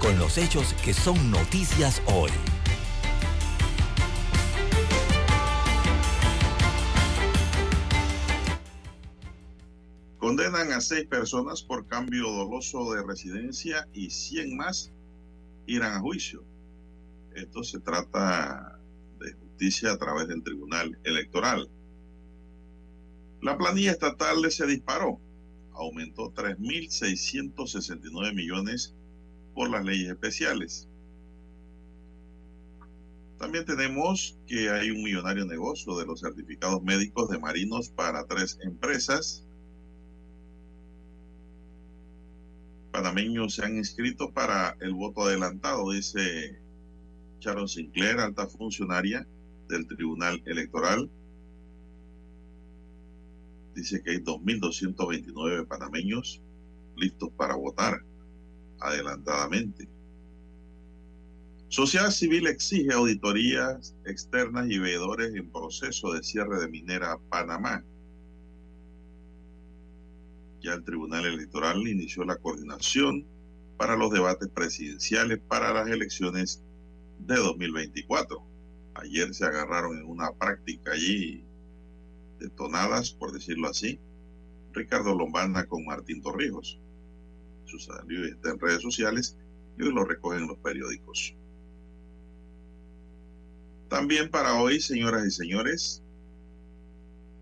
con los hechos que son noticias hoy. Condenan a seis personas por cambio doloso de residencia y 100 más irán a juicio. Esto se trata de justicia a través del Tribunal Electoral. La planilla estatal se disparó, aumentó 3.669 millones por las leyes especiales. También tenemos que hay un millonario negocio de los certificados médicos de marinos para tres empresas. Panameños se han inscrito para el voto adelantado, dice Sharon Sinclair, alta funcionaria del Tribunal Electoral. Dice que hay 2.229 panameños listos para votar adelantadamente. Sociedad Civil exige auditorías externas y veedores en proceso de cierre de minera Panamá. Ya el Tribunal Electoral inició la coordinación para los debates presidenciales para las elecciones de 2024. Ayer se agarraron en una práctica allí detonadas, por decirlo así, Ricardo Lombana con Martín Torrijos su está en redes sociales y hoy lo recogen los periódicos. También para hoy, señoras y señores,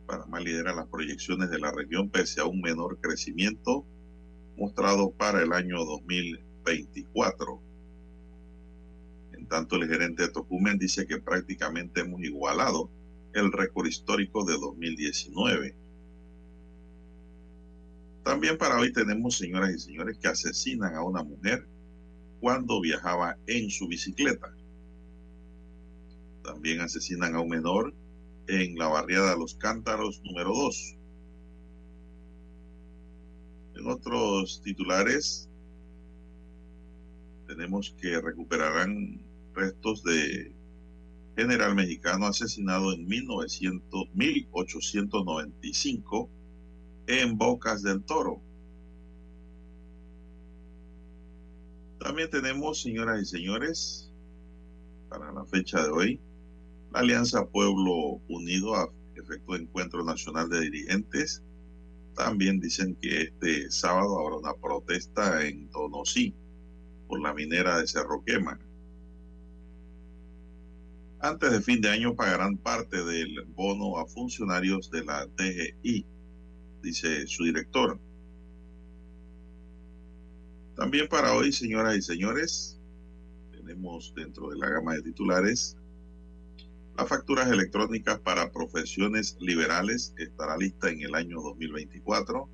Panamá lidera las proyecciones de la región pese a un menor crecimiento mostrado para el año 2024. En tanto, el gerente de Tocumen dice que prácticamente hemos igualado el récord histórico de 2019. También para hoy tenemos, señoras y señores, que asesinan a una mujer cuando viajaba en su bicicleta. También asesinan a un menor en la barriada Los Cántaros número 2. En otros titulares tenemos que recuperarán restos de general mexicano asesinado en 1900, 1895 en Bocas del Toro. También tenemos, señoras y señores, para la fecha de hoy, la Alianza Pueblo Unido efectuó encuentro nacional de dirigentes. También dicen que este sábado habrá una protesta en Donosí por la minera de Cerro Quema. Antes de fin de año pagarán parte del bono a funcionarios de la DGI dice su director. También para hoy, señoras y señores, tenemos dentro de la gama de titulares las facturas electrónicas para profesiones liberales estará lista en el año 2024.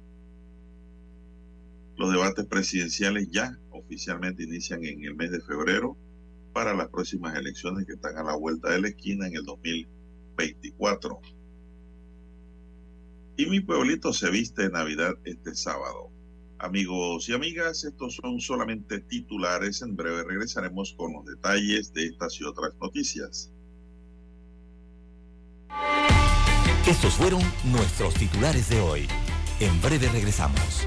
Los debates presidenciales ya oficialmente inician en el mes de febrero para las próximas elecciones que están a la vuelta de la esquina en el 2024. Y mi pueblito se viste de Navidad este sábado. Amigos y amigas, estos son solamente titulares. En breve regresaremos con los detalles de estas y otras noticias. Estos fueron nuestros titulares de hoy. En breve regresamos.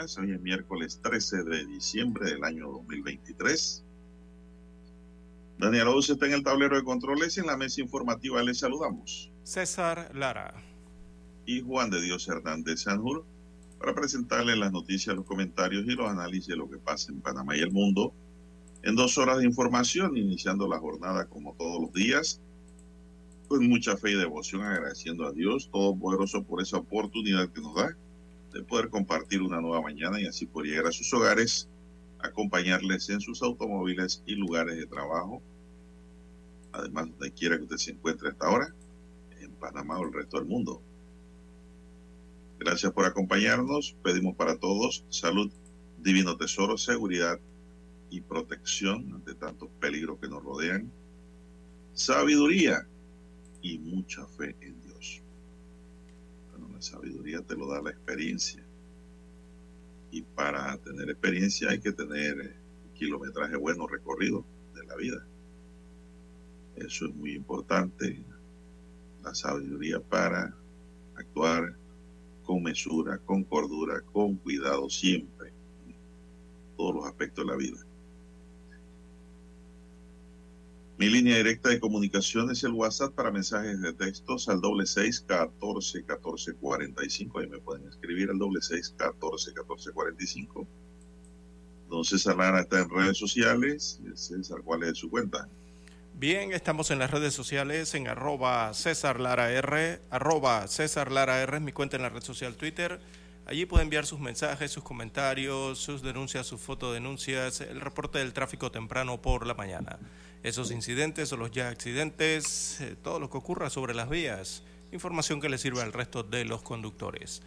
Hoy es miércoles 13 de diciembre del año 2023. Daniel Ouz está en el tablero de controles y en la mesa informativa les saludamos. César Lara. Y Juan de Dios Hernández Sanjur para presentarles las noticias, los comentarios y los análisis de lo que pasa en Panamá y el mundo en dos horas de información, iniciando la jornada como todos los días, con mucha fe y devoción, agradeciendo a Dios Todopoderoso por esa oportunidad que nos da de poder compartir una nueva mañana y así por llegar a sus hogares, acompañarles en sus automóviles y lugares de trabajo. Además, donde quiera que usted se encuentre hasta ahora, en Panamá o el resto del mundo. Gracias por acompañarnos. Pedimos para todos salud, divino tesoro, seguridad y protección ante tantos peligros que nos rodean. Sabiduría y mucha fe en sabiduría te lo da la experiencia. Y para tener experiencia hay que tener eh, kilometraje bueno recorrido de la vida. Eso es muy importante. La sabiduría para actuar con mesura, con cordura, con cuidado siempre. Todos los aspectos de la vida. Mi línea directa de comunicación es el WhatsApp para mensajes de textos al doble seis catorce catorce cuarenta y cinco. Ahí me pueden escribir al doble seis catorce catorce cuarenta y cinco. Don César Lara está en redes sociales. César, ¿cuál es su cuenta? Bien, estamos en las redes sociales en arroba César Lara R, arroba César Lara R es mi cuenta en la red social Twitter. Allí puede enviar sus mensajes, sus comentarios, sus denuncias, sus fotodenuncias, el reporte del tráfico temprano por la mañana esos incidentes o los ya accidentes, eh, todo lo que ocurra sobre las vías, información que le sirva al resto de los conductores.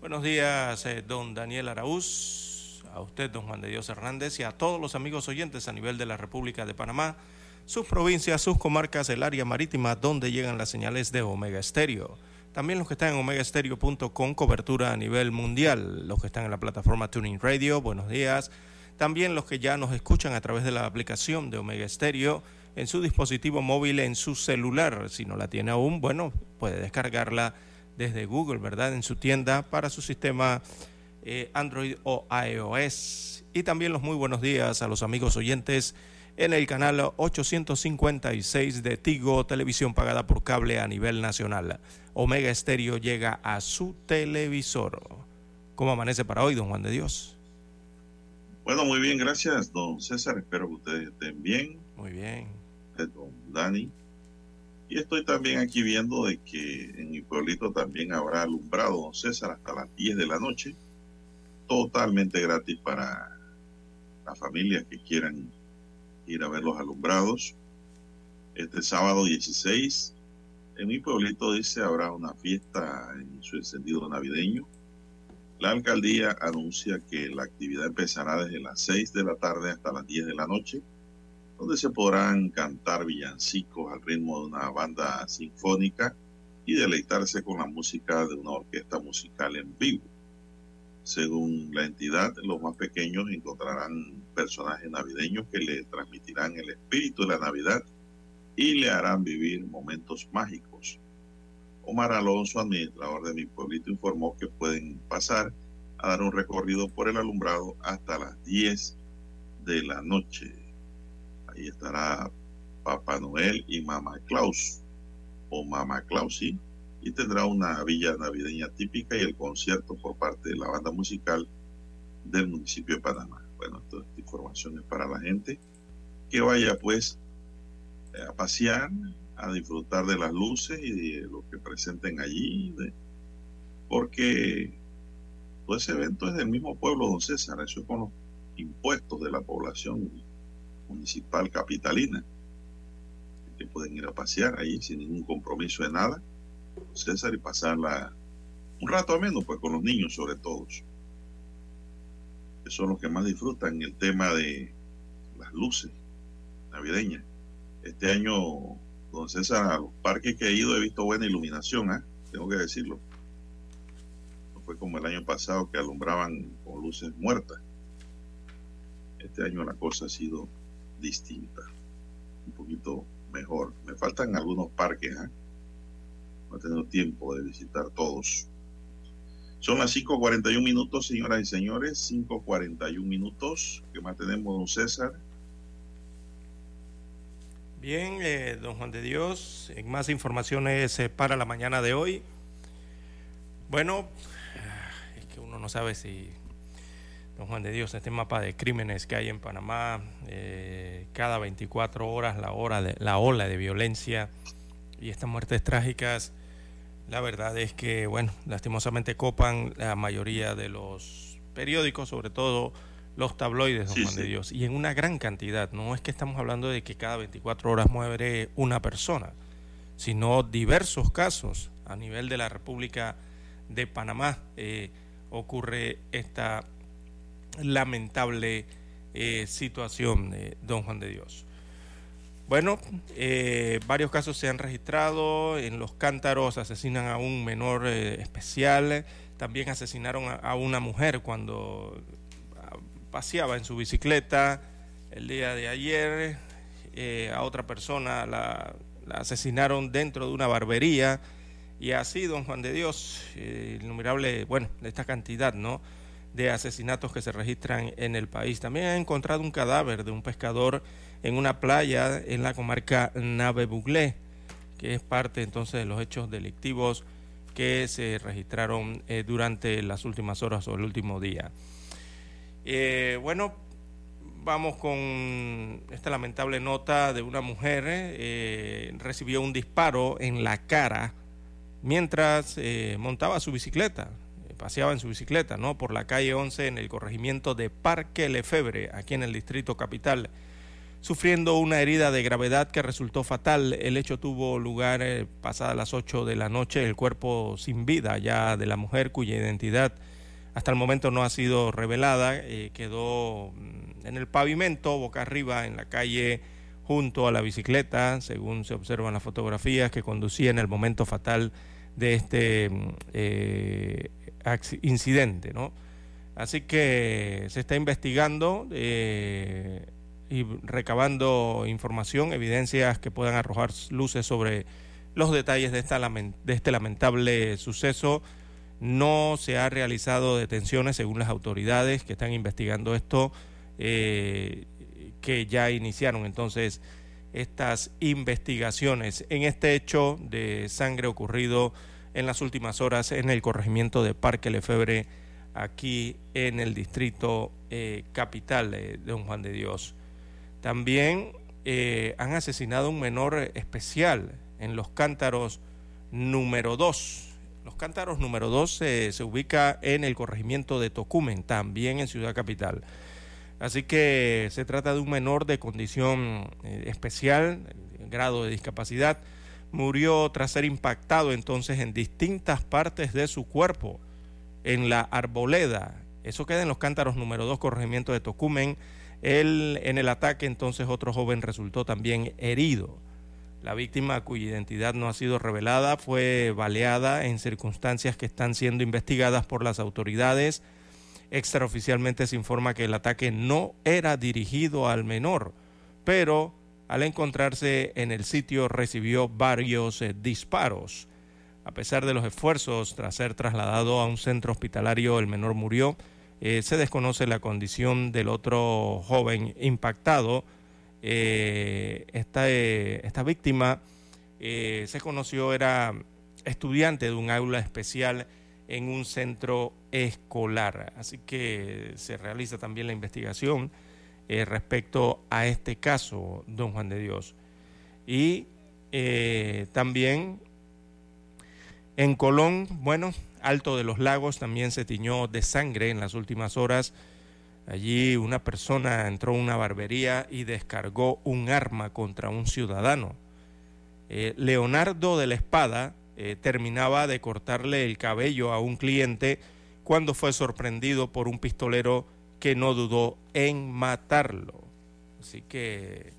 Buenos días, eh, don Daniel Araúz, a usted, don Juan de Dios Hernández, y a todos los amigos oyentes a nivel de la República de Panamá, sus provincias, sus comarcas, el área marítima donde llegan las señales de Omega Estéreo. También los que están en omegaestereo.com, cobertura a nivel mundial. Los que están en la plataforma Tuning Radio, buenos días también los que ya nos escuchan a través de la aplicación de Omega Stereo en su dispositivo móvil, en su celular. Si no la tiene aún, bueno, puede descargarla desde Google, ¿verdad? En su tienda para su sistema eh, Android o iOS. Y también los muy buenos días a los amigos oyentes en el canal 856 de Tigo, televisión pagada por cable a nivel nacional. Omega Stereo llega a su televisor. ¿Cómo amanece para hoy, don Juan de Dios? Bueno, muy bien, gracias, don César. Espero que ustedes estén bien. Muy bien. Don Dani. Y estoy también aquí viendo de que en mi pueblito también habrá alumbrado, don César, hasta las 10 de la noche. Totalmente gratis para las familias que quieran ir a ver los alumbrados. Este sábado 16, en mi pueblito dice habrá una fiesta en su encendido navideño la alcaldía anuncia que la actividad empezará desde las 6 de la tarde hasta las 10 de la noche, donde se podrán cantar villancicos al ritmo de una banda sinfónica y deleitarse con la música de una orquesta musical en vivo. Según la entidad, los más pequeños encontrarán personajes navideños que le transmitirán el espíritu de la Navidad y le harán vivir momentos mágicos. Omar Alonso, administrador de mi pueblito, informó que pueden pasar a dar un recorrido por el alumbrado hasta las 10 de la noche. Ahí estará Papá Noel y Mamá Claus, o Mamá Claus, sí, y tendrá una villa navideña típica y el concierto por parte de la banda musical del municipio de Panamá. Bueno, toda esta información para la gente que vaya pues a pasear, a disfrutar de las luces y de lo que presenten allí, porque todo ese evento es del mismo pueblo, don César, eso es con los impuestos de la población municipal capitalina, que pueden ir a pasear ahí sin ningún compromiso de nada, don César, y pasarla un rato menos, pues con los niños sobre todo, que son los que más disfrutan el tema de las luces navideñas. Este año, don César, a los parques que he ido he visto buena iluminación, ¿eh? tengo que decirlo. No fue como el año pasado que alumbraban con luces muertas. Este año la cosa ha sido distinta, un poquito mejor. Me faltan algunos parques, ¿eh? no he tenido tiempo de visitar todos. Son las 5.41 minutos, señoras y señores, 5.41 minutos. ¿Qué más tenemos, don César? Bien, eh, don Juan de Dios, en más informaciones eh, para la mañana de hoy. Bueno, ah, es que uno no sabe si, don Juan de Dios, este mapa de crímenes que hay en Panamá, eh, cada 24 horas la, hora de, la ola de violencia y estas muertes trágicas, la verdad es que, bueno, lastimosamente copan la mayoría de los periódicos, sobre todo los tabloides, don Juan de Dios, y en una gran cantidad. No es que estamos hablando de que cada 24 horas muere una persona, sino diversos casos a nivel de la República de Panamá eh, ocurre esta lamentable eh, situación, de don Juan de Dios. Bueno, eh, varios casos se han registrado. En los cántaros asesinan a un menor especial. También asesinaron a, una mujer cuando paseaba en su bicicleta el día de ayer, eh, a otra persona la, asesinaron dentro de una barbería y así, don Juan de Dios, eh, innumerable, bueno, de esta cantidad, ¿no? de asesinatos que se registran en el país. También han encontrado un cadáver de un pescador en una playa en la comarca Nave Buglé, que es parte entonces de los hechos delictivos que se registraron eh, durante las últimas horas o el último día. Eh, bueno, vamos con esta lamentable nota de una mujer. Eh, recibió un disparo en la cara mientras eh, montaba su bicicleta, paseaba en su bicicleta, ¿no? Por la calle 11 en el corregimiento de Parque Lefebre, aquí en el distrito capital, sufriendo una herida de gravedad que resultó fatal. El hecho tuvo lugar pasadas las 8 de la noche, el cuerpo sin vida ya de la mujer cuya identidad hasta el momento no ha sido revelada, eh, quedó mm, en el pavimento, boca arriba, en la calle junto a la bicicleta, según se observan las fotografías que conducía en el momento fatal de este mm, eh, incidente. ¿no? Así que se está investigando eh, y recabando información, evidencias que puedan arrojar luces sobre los detalles de, esta, de este lamentable suceso no se ha realizado detenciones según las autoridades que están investigando esto, eh, que ya iniciaron entonces estas investigaciones en este hecho de sangre ocurrido en las últimas horas en el corregimiento de Parque Lefebre, aquí en el distrito eh, capital de Don Juan de Dios. También eh, han asesinado un menor especial en los cántaros número 2 los Cántaros número 12 se ubica en el corregimiento de Tocumen, también en Ciudad Capital. Así que se trata de un menor de condición eh, especial, grado de discapacidad. Murió tras ser impactado entonces en distintas partes de su cuerpo, en la arboleda. Eso queda en los Cántaros número 2, corregimiento de Tocumen. Él, en el ataque entonces otro joven resultó también herido. La víctima, cuya identidad no ha sido revelada, fue baleada en circunstancias que están siendo investigadas por las autoridades. Extraoficialmente se informa que el ataque no era dirigido al menor, pero al encontrarse en el sitio recibió varios eh, disparos. A pesar de los esfuerzos tras ser trasladado a un centro hospitalario, el menor murió. Eh, se desconoce la condición del otro joven impactado eh, esta, eh, esta, víctima eh, se conoció, era estudiante de un aula especial en un centro escolar. Así que se realiza también la investigación respecto a este caso, don Juan de Dios. Y también en Colón, bueno, Alto de los Lagos también se tiñó de sangre en las últimas horas. Allí una persona entró a una barbería y descargó un arma contra un ciudadano. Eh, Leonardo de la Espada eh, terminaba de cortarle el cabello a un cliente cuando fue sorprendido por un pistolero que no dudó en matarlo. Así que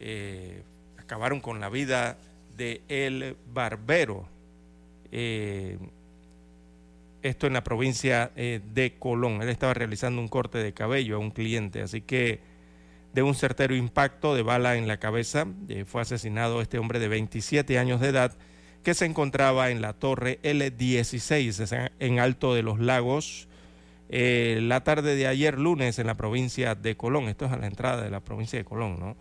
eh, acabaron con la vida de el barbero. Eh, esto en la provincia de Colón. Él estaba realizando un corte de cabello a un cliente, así que de un certero impacto de bala en la cabeza fue asesinado este hombre de 27 años de edad que se encontraba en la torre L16 en Alto de los Lagos eh, la tarde de ayer lunes en la provincia de Colón. Esto es a la entrada de la provincia de Colón, ¿no?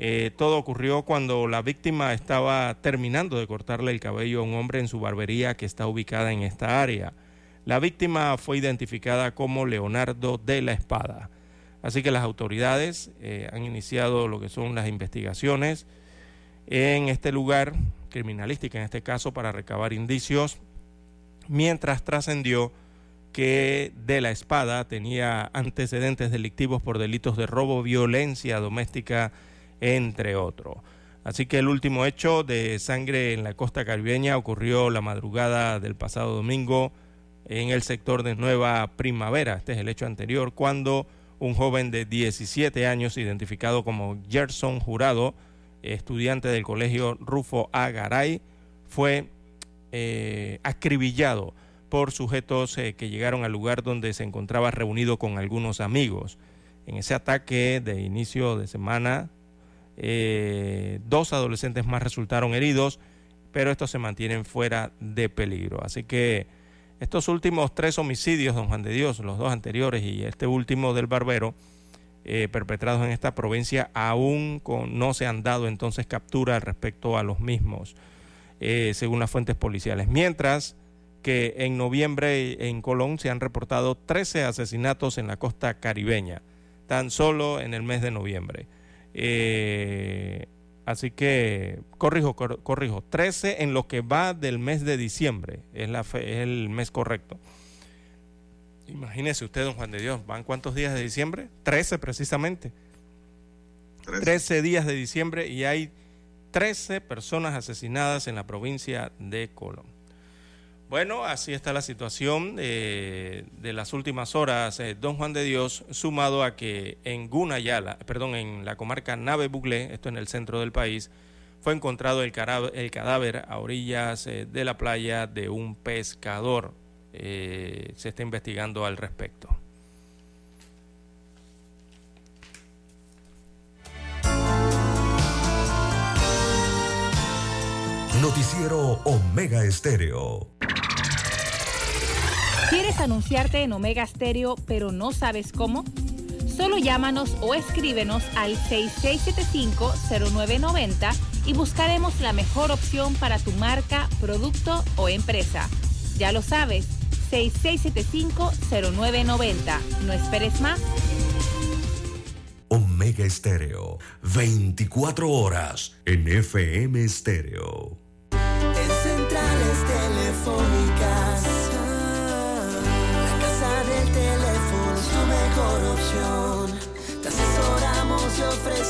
Eh, todo ocurrió cuando la víctima estaba terminando de cortarle el cabello a un hombre en su barbería que está ubicada en esta área. La víctima fue identificada como Leonardo de la Espada. Así que las autoridades eh, han iniciado lo que son las investigaciones en este lugar criminalística en este caso para recabar indicios, mientras trascendió que de la espada tenía antecedentes delictivos por delitos de robo, violencia doméstica, entre otros. Así que el último hecho de sangre en la costa caribeña ocurrió la madrugada del pasado domingo en el sector de Nueva Primavera. Este es el hecho anterior, cuando un joven de 17 años, identificado como Gerson Jurado, estudiante del colegio Rufo Agaray, fue eh, acribillado por sujetos eh, que llegaron al lugar donde se encontraba reunido con algunos amigos. En ese ataque de inicio de semana, eh, dos adolescentes más resultaron heridos, pero estos se mantienen fuera de peligro. Así que estos últimos tres homicidios, don Juan de Dios, los dos anteriores y este último del barbero, eh, perpetrados en esta provincia, aún no se han dado entonces captura respecto a los mismos, eh, según las fuentes policiales. Mientras que en noviembre en Colón se han reportado 13 asesinatos en la costa caribeña, tan solo en el mes de noviembre. Eh, así que, corrijo, corrijo, 13 en lo que va del mes de diciembre, es, la es el mes correcto. Imagínese usted, don Juan de Dios, ¿van cuántos días de diciembre? Trece precisamente. Trece días de diciembre y hay trece personas asesinadas en la provincia de Colón. Bueno, así está la situación de las últimas horas, eh, don Juan de Dios, sumado a que en Gunayala, perdón, en la comarca Nave Buglé, esto en el centro del país, fue encontrado el, cadáver a orillas eh, de la playa de un pescador. Eh, se está investigando al respecto. Noticiero Omega Estéreo. ¿Quieres anunciarte en Omega Estéreo pero no sabes cómo? Solo llámanos o escríbenos al 6675-0990 y buscaremos la mejor opción para tu marca, producto o empresa. Ya lo sabes 6675-0990. No esperes más. Omega Estéreo, 24 horas en FM Estéreo.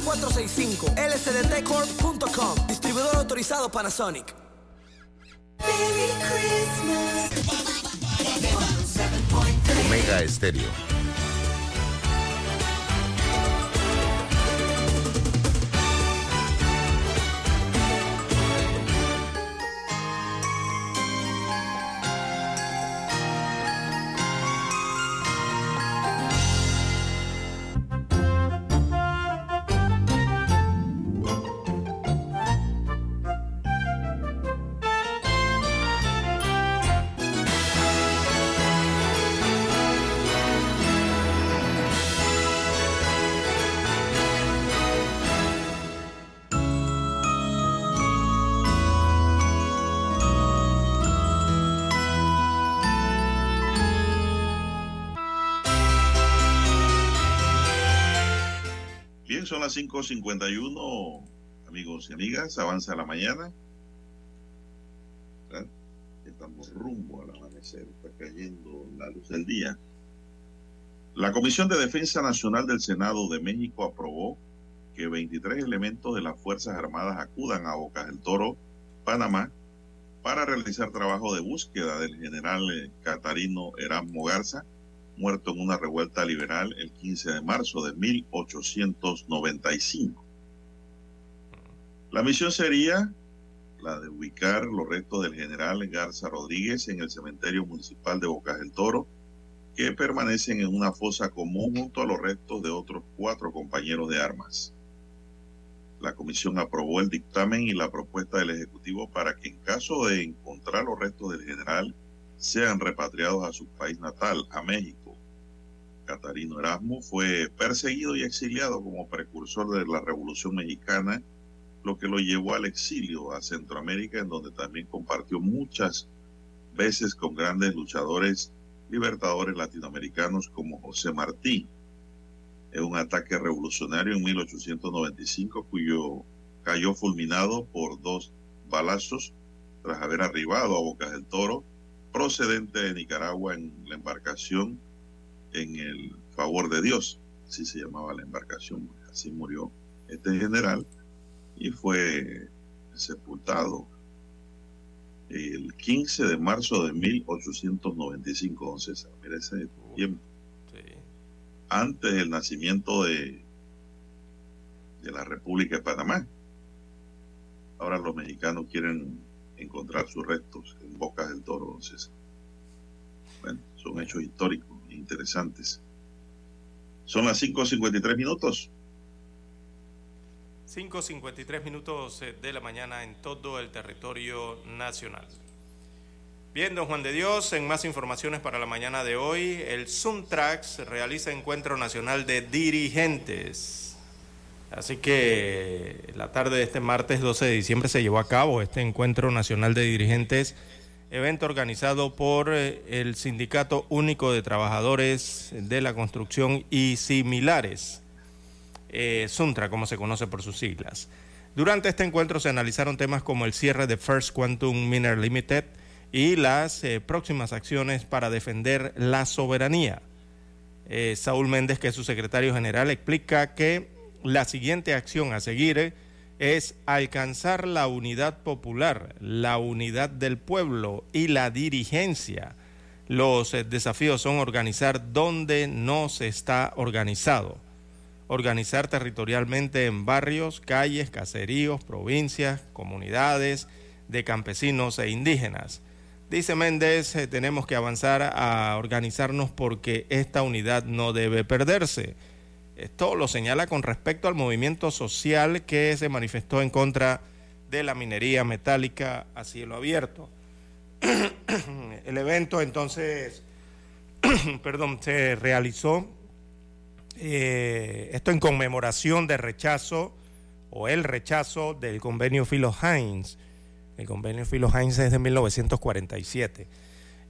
229-0465. lsdtcorp.com. Distribuidor autorizado Panasonic. Omega Estéreo son las 5.51, amigos y amigas, avanza la mañana. Estamos rumbo al amanecer, está cayendo la luz del día. La Comisión de Defensa Nacional del Senado de México aprobó que 23 elementos de las Fuerzas Armadas acudan a Bocas del Toro, Panamá, para realizar trabajo de búsqueda del general eh, Catarino Erasmo Garza, muerto en una revuelta liberal el 15 de marzo de 1895. La misión sería la de ubicar los restos del general Garza Rodríguez en el cementerio municipal de Bocas del Toro, que permanecen en una fosa común junto a los restos de otros cuatro compañeros de armas. La comisión aprobó el dictamen y la propuesta del Ejecutivo para que en caso de encontrar los restos del general sean repatriados a su país natal, a México. Catarino Erasmo fue perseguido y exiliado como precursor de la Revolución Mexicana, lo que lo llevó al exilio a Centroamérica, en donde también compartió muchas veces con grandes luchadores libertadores latinoamericanos como José Martí. En un ataque revolucionario en 1895, cuyo cayó fulminado por dos balazos tras haber arribado a Bocas del Toro, procedente de Nicaragua en la embarcación en el favor de Dios, así se llamaba la embarcación, así murió este general y fue sepultado el 15 de marzo de 1895, don César. Mira ese tiempo. Antes del nacimiento de, de la República de Panamá. Ahora los mexicanos quieren encontrar sus restos en Bocas del Toro, don César. Bueno, son hechos históricos interesantes. Son las 5.53 minutos. 5.53 minutos eh, de la mañana en todo el territorio nacional. Bien, don Juan de Dios, en más informaciones para la mañana de hoy, el Suntrax realiza encuentro nacional de dirigentes. Así que la tarde de este martes 12 de diciembre se llevó a cabo este encuentro nacional de dirigentes, evento organizado por eh, el Sindicato Único de Trabajadores de la Construcción y similares eh, Suntra, como se conoce por sus siglas. Durante este encuentro se analizaron temas como el cierre de First Quantum Miner Limited y las eh, próximas acciones para defender la soberanía. Saúl Méndez, que es su secretario general, explica que la siguiente acción a seguir es alcanzar la unidad popular, la unidad del pueblo y la dirigencia. Los desafíos son organizar donde no se está organizado organizar territorialmente en barrios, calles, caseríos, provincias, comunidades de campesinos e indígenas. Dice Méndez, eh, tenemos que avanzar a organizarnos porque esta unidad no debe perderse. Esto lo señala con respecto al movimiento social que se manifestó en contra de la minería metálica a cielo abierto. El evento entonces, perdón, se realizó eh, esto en conmemoración del rechazo o el rechazo del convenio Philo Hines. El convenio Philo Hines es de 1947.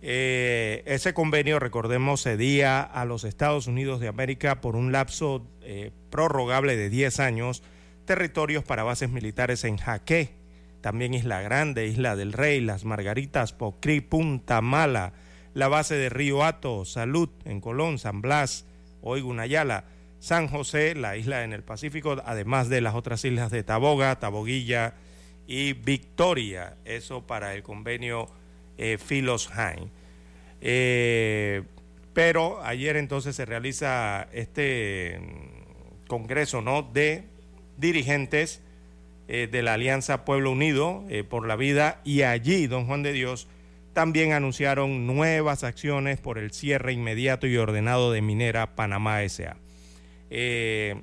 Eh, ese convenio, recordemos, cedía a los Estados Unidos de América por un lapso eh, prorrogable de 10 años territorios para bases militares en Jaque, también Isla Grande, Isla del Rey, Las Margaritas, Pocri, Punta Mala, la base de Río Hato, Salud en Colón, San Blas, hoy Gunayala, San José, la isla en el Pacífico, además de las otras islas de Taboga, Taboguilla y Victoria. Eso para el convenio eh, Philos eh, pero ayer entonces se realiza este mm, congreso ¿no? de dirigentes eh, de la Alianza Pueblo Unido por la Vida y allí, don Juan de Dios, también anunciaron nuevas acciones por el cierre inmediato y ordenado de Minera Panamá S.A. Eh,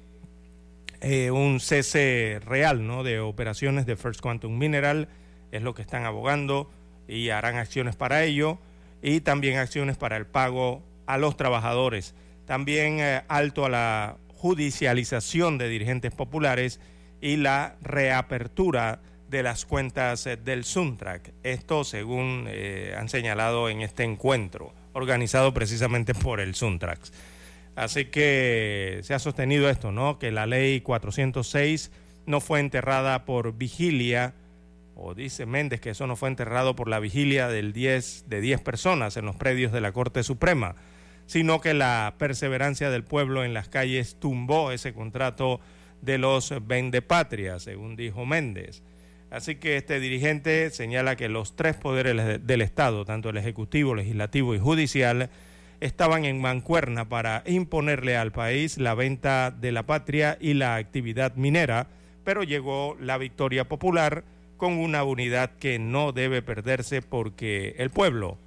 eh, un cese real ¿no? de operaciones de First Quantum Mineral es lo que están abogando y harán acciones para ello y también acciones para el pago a los trabajadores. También eh, alto a la judicialización de dirigentes populares y la reapertura de las cuentas eh, del Suntrack. Esto según eh, han señalado en este encuentro, organizado precisamente por el Suntrack. Así que se ha sostenido esto, ¿no? Que la ley 406 no fue enterrada por vigilia, o dice Méndez que eso no fue enterrado por la vigilia del 10, de 10 personas en los predios de la Corte Suprema, sino que la perseverancia del pueblo en las calles tumbó ese contrato de los vendepatrias, según dijo Méndez. Así que este dirigente señala que los tres poderes del Estado, tanto el Ejecutivo, Legislativo y Judicial, estaban en mancuerna para imponerle al país la venta de la patria y la actividad minera, pero llegó la victoria popular con una unidad que no debe perderse porque el pueblo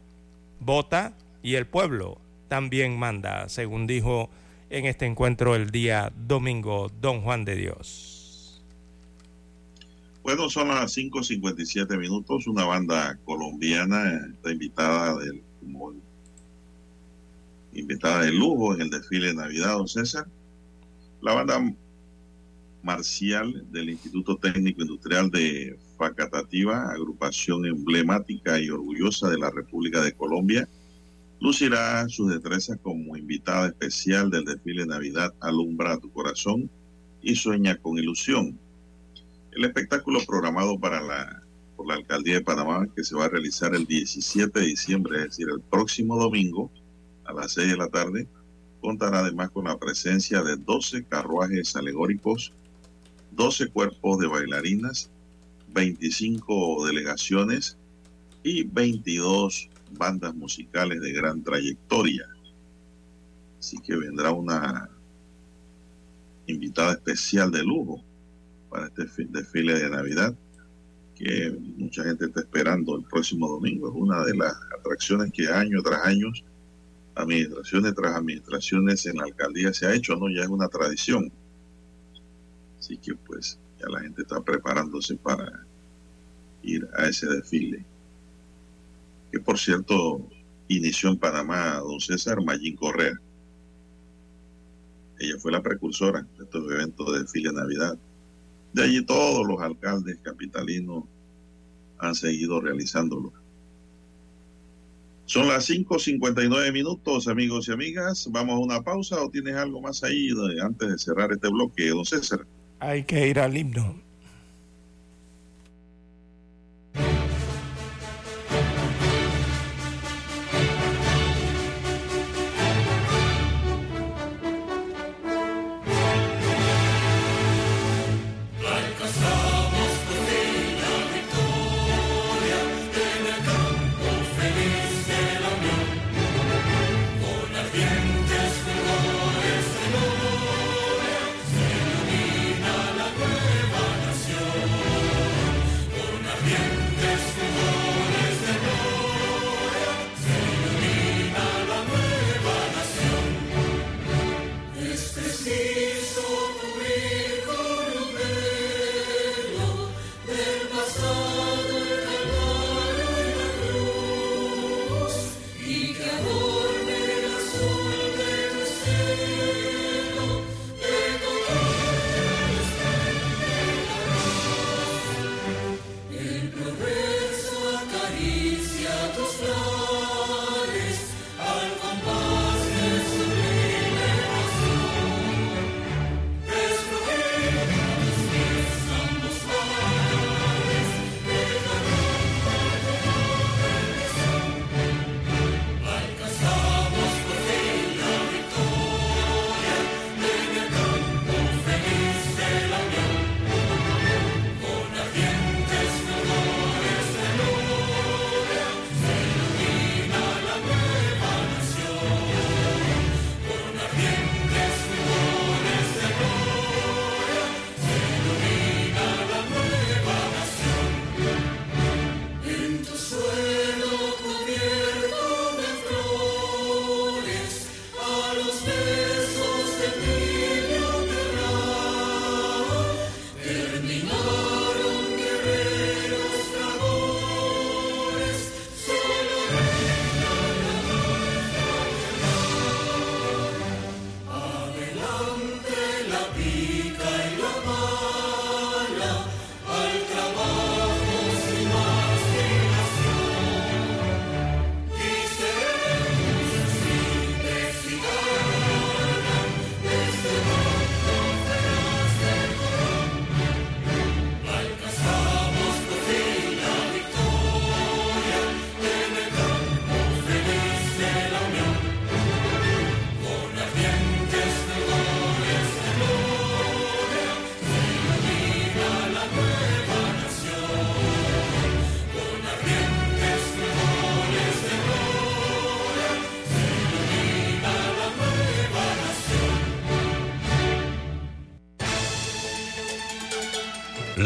vota y el pueblo también manda, según dijo en este encuentro el día domingo don Juan de Dios. Bueno, son las 5.57 minutos. Una banda colombiana está invitada del, invitada de lujo en el desfile de Navidad, don César. La banda marcial del Instituto Técnico Industrial de Facatativa, agrupación emblemática y orgullosa de la República de Colombia, lucirá sus destrezas como invitada especial del desfile de Navidad Alumbra tu corazón y sueña con ilusión. El espectáculo programado para la, por la Alcaldía de Panamá, que se va a realizar el 17 de diciembre, es decir, el próximo domingo a las 6 de la tarde, contará además con la presencia de 12 carruajes alegóricos, 12 cuerpos de bailarinas, 25 delegaciones y 22 bandas musicales de gran trayectoria. Así que vendrá una invitada especial de lujo para este desfile de Navidad que mucha gente está esperando el próximo domingo. Es una de las atracciones que año tras año, administraciones tras administraciones en la alcaldía se ha hecho, ¿no? Ya es una tradición. Así que pues la gente está preparándose para ir a ese desfile. Que por cierto inició en Panamá don César Mayín Correa. Ella fue la precursora de estos eventos de desfile de Navidad. De allí todos los alcaldes capitalinos han seguido realizándolo. Son las 5.59 minutos, amigos y amigas. Vamos a una pausa o tienes algo más ahí antes de cerrar este bloque, don César. Hay que ir al himno.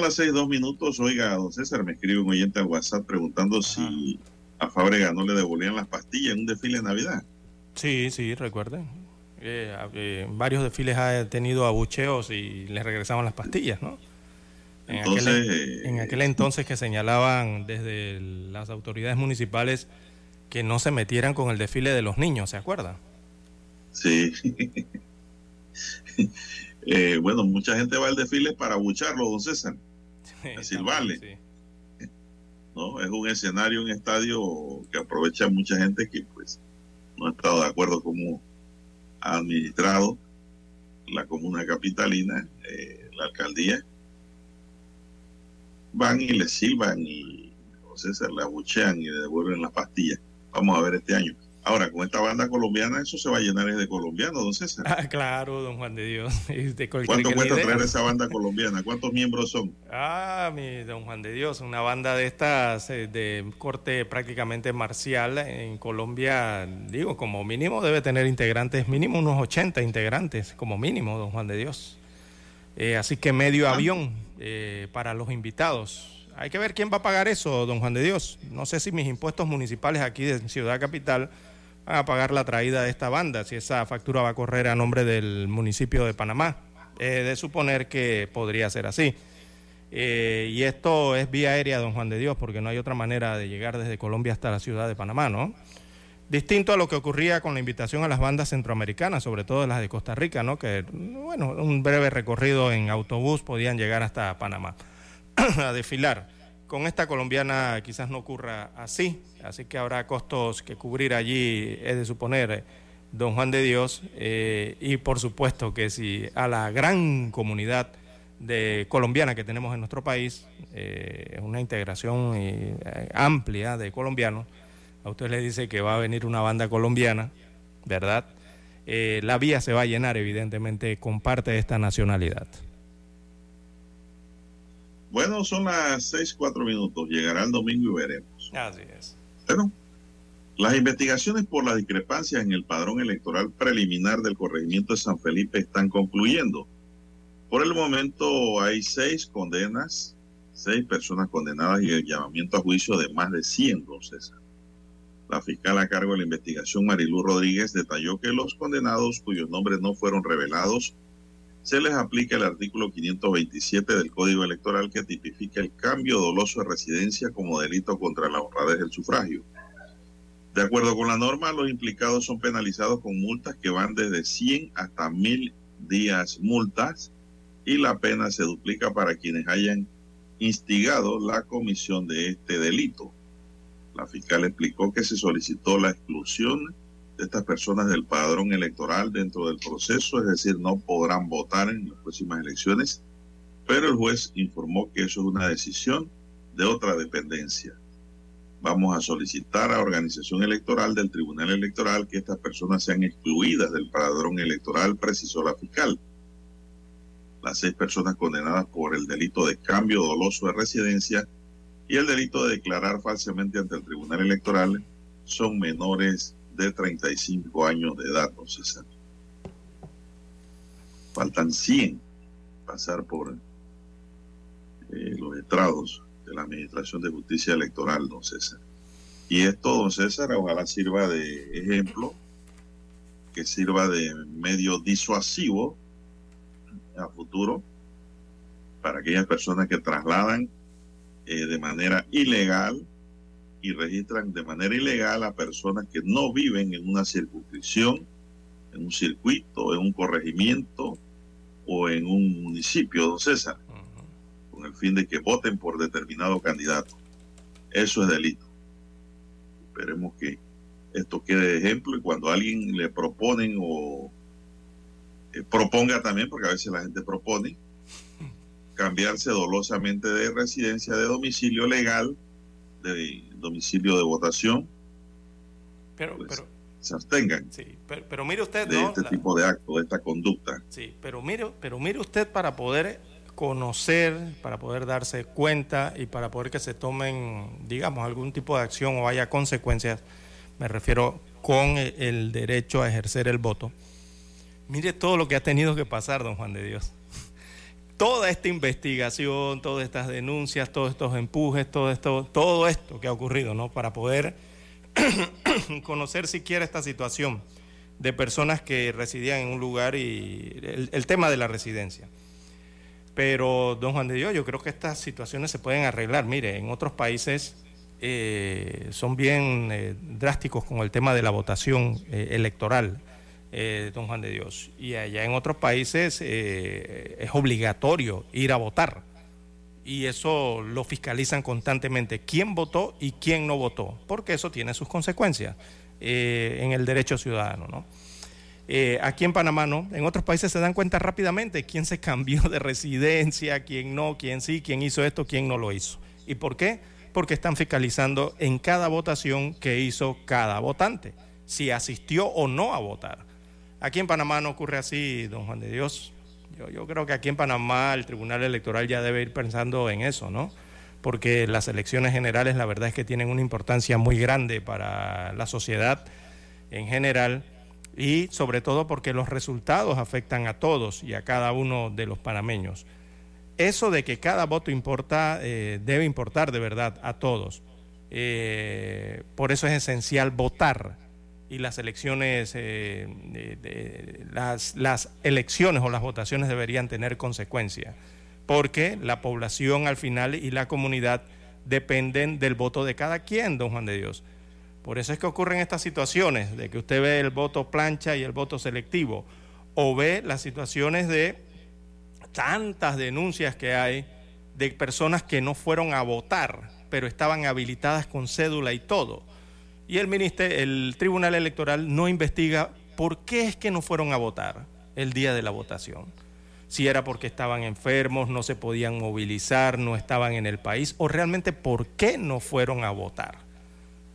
Las seis, dos minutos. Oiga, don César, me escribe un oyente al WhatsApp preguntando si a Fábrega no le devolvían las pastillas en un desfile de Navidad. Sí, sí, recuerden. Eh, eh, varios desfiles ha tenido abucheos y les regresaban las pastillas, ¿no? En, Entonces, aquel, en aquel entonces que señalaban desde las autoridades municipales que no se metieran con el desfile de los niños, ¿se acuerda? Sí. Eh, bueno, mucha gente va al desfile para bucharlo, don César. Sí. ¿no? Es un escenario, un estadio que aprovecha mucha gente que pues no ha estado de acuerdo cómo ha administrado la comuna capitalina, eh, la alcaldía. Van y le silban y don César le abuchean y le devuelven las pastillas. Vamos a ver este año. Ahora, con esta banda colombiana, eso se va a llenar de colombianos, don César. Ah, claro, don Juan de Dios. De ¿Cuánto cuesta idea. traer esa banda colombiana? ¿Cuántos miembros son? Ah, mi don Juan de Dios, una banda de estas eh, de corte prácticamente marcial en Colombia, digo, como mínimo debe tener integrantes, mínimo unos 80 integrantes, como mínimo, don Juan de Dios. Eh, así que medio Ah. avión eh, para los invitados. Hay que ver quién va a pagar eso, don Juan de Dios. No sé si mis impuestos municipales aquí de Ciudad Capital a pagar la traída de esta banda, si esa factura va a correr a nombre del municipio de Panamá. Eh, de suponer que podría ser así. Eh, y esto es vía aérea, don Juan de Dios, porque no hay otra manera de llegar desde Colombia hasta la ciudad de Panamá, ¿no? Distinto a lo que ocurría con la invitación a las bandas centroamericanas, sobre todo las de Costa Rica, ¿no? Que, bueno, un breve recorrido en autobús podían llegar hasta Panamá a desfilar. Con esta colombiana quizás no ocurra así, así que habrá costos que cubrir allí, es de suponer, don Juan de Dios, eh, y por supuesto que si a la gran comunidad de colombiana que tenemos en nuestro país, eh, una integración eh, amplia de colombianos, a usted le dice que va a venir una banda colombiana, ¿verdad? Eh, la vía se va a llenar evidentemente con parte de esta nacionalidad. Bueno, son las seis, cuatro minutos. Llegará el domingo y veremos. Así es. Bueno, las investigaciones por las discrepancias en el padrón electoral preliminar del corregimiento de San Felipe están concluyendo. Por el momento hay seis condenas, seis personas condenadas y el llamamiento a juicio de más de 100, don César. La fiscal a cargo de la investigación, Marilú Rodríguez, detalló que los condenados cuyos nombres no fueron revelados se les aplica el artículo 527 del Código Electoral que tipifica el cambio doloso de residencia como delito contra la honradez del sufragio. De acuerdo con la norma, los implicados son penalizados con multas que van desde 100 hasta 1000 días multas y la pena se duplica para quienes hayan instigado la comisión de este delito. La fiscal explicó que se solicitó la exclusión estas personas del padrón electoral dentro del proceso, es decir, no podrán votar en las próximas elecciones, pero el juez informó que eso es una decisión de otra dependencia. Vamos a solicitar a la organización electoral del Tribunal Electoral que estas personas sean excluidas del padrón electoral, precisó la fiscal. Las seis personas condenadas por el delito de cambio doloso de residencia y el delito de declarar falsamente ante el Tribunal Electoral son menores de 35 años de edad, don César. Faltan 100 pasar por eh, los estrados de la Administración de Justicia Electoral, don César. Y esto, don César, ojalá sirva de ejemplo, que sirva de medio disuasivo a futuro para aquellas personas que trasladan eh, de manera ilegal y registran de manera ilegal a personas que no viven en una circunscripción, en un circuito, en un corregimiento o en un municipio, don César, con el fin de que voten por determinado candidato. Eso es delito. Esperemos que esto quede de ejemplo y cuando alguien le proponen o eh, proponga también, porque a veces la gente propone, cambiarse dolosamente de residencia de domicilio legal, de domicilio de votación, pero, pues, pero, se abstengan sí, pero, pero mire usted, de ¿no? este La- tipo de acto, de esta conducta. Sí, pero mire, pero mire usted para poder conocer, para poder darse cuenta y para poder que se tomen, digamos, algún tipo de acción o haya consecuencias, me refiero con e- el derecho a ejercer el voto. Mire todo lo que ha tenido que pasar, don Juan de Dios. Toda esta investigación, todas estas denuncias, todos estos empujes, todo esto, todo esto que ha ocurrido, ¿no? Para poder conocer siquiera esta situación de personas que residían en un lugar y el, tema de la residencia. Pero, don Juan de Dios, yo creo que estas situaciones se pueden arreglar. Mire, en otros países eh, son bien eh, drásticos con el tema de la votación eh, electoral, eh, don Juan de Dios. Y allá en otros países eh, es obligatorio ir a votar. Y eso lo fiscalizan constantemente, quién votó y quién no votó, porque eso tiene sus consecuencias eh, en el derecho ciudadano, ¿no? Eh, aquí en Panamá no, en otros países se dan cuenta rápidamente quién se cambió de residencia, quién no, quién sí, quién hizo esto, quién no lo hizo. ¿Y por qué? Porque están fiscalizando en cada votación que hizo cada votante, si asistió o no a votar. Aquí en Panamá no ocurre así, don Juan de Dios. Yo, creo que aquí en Panamá el Tribunal Electoral ya debe ir pensando en eso, ¿no? Porque las elecciones generales la verdad es que tienen una importancia muy grande para la sociedad en general y sobre todo porque los resultados afectan a todos y a cada uno de los panameños. Eso de que cada voto importa, eh, debe importar de verdad a todos. Eh, por eso es esencial votar y las elecciones, eh, las, las elecciones o las votaciones deberían tener consecuencias, porque la población al final y la comunidad dependen del voto de cada quien, don Juan de Dios. Por eso es que ocurren estas situaciones, de que usted ve el voto plancha y el voto selectivo, o ve las situaciones de tantas denuncias que hay de personas que no fueron a votar, pero estaban habilitadas con cédula y todo. Y el, ministerio, el Tribunal Electoral no investiga por qué es que no fueron a votar el día de la votación. Si era porque estaban enfermos, no se podían movilizar, no estaban en el país, o realmente por qué no fueron a votar.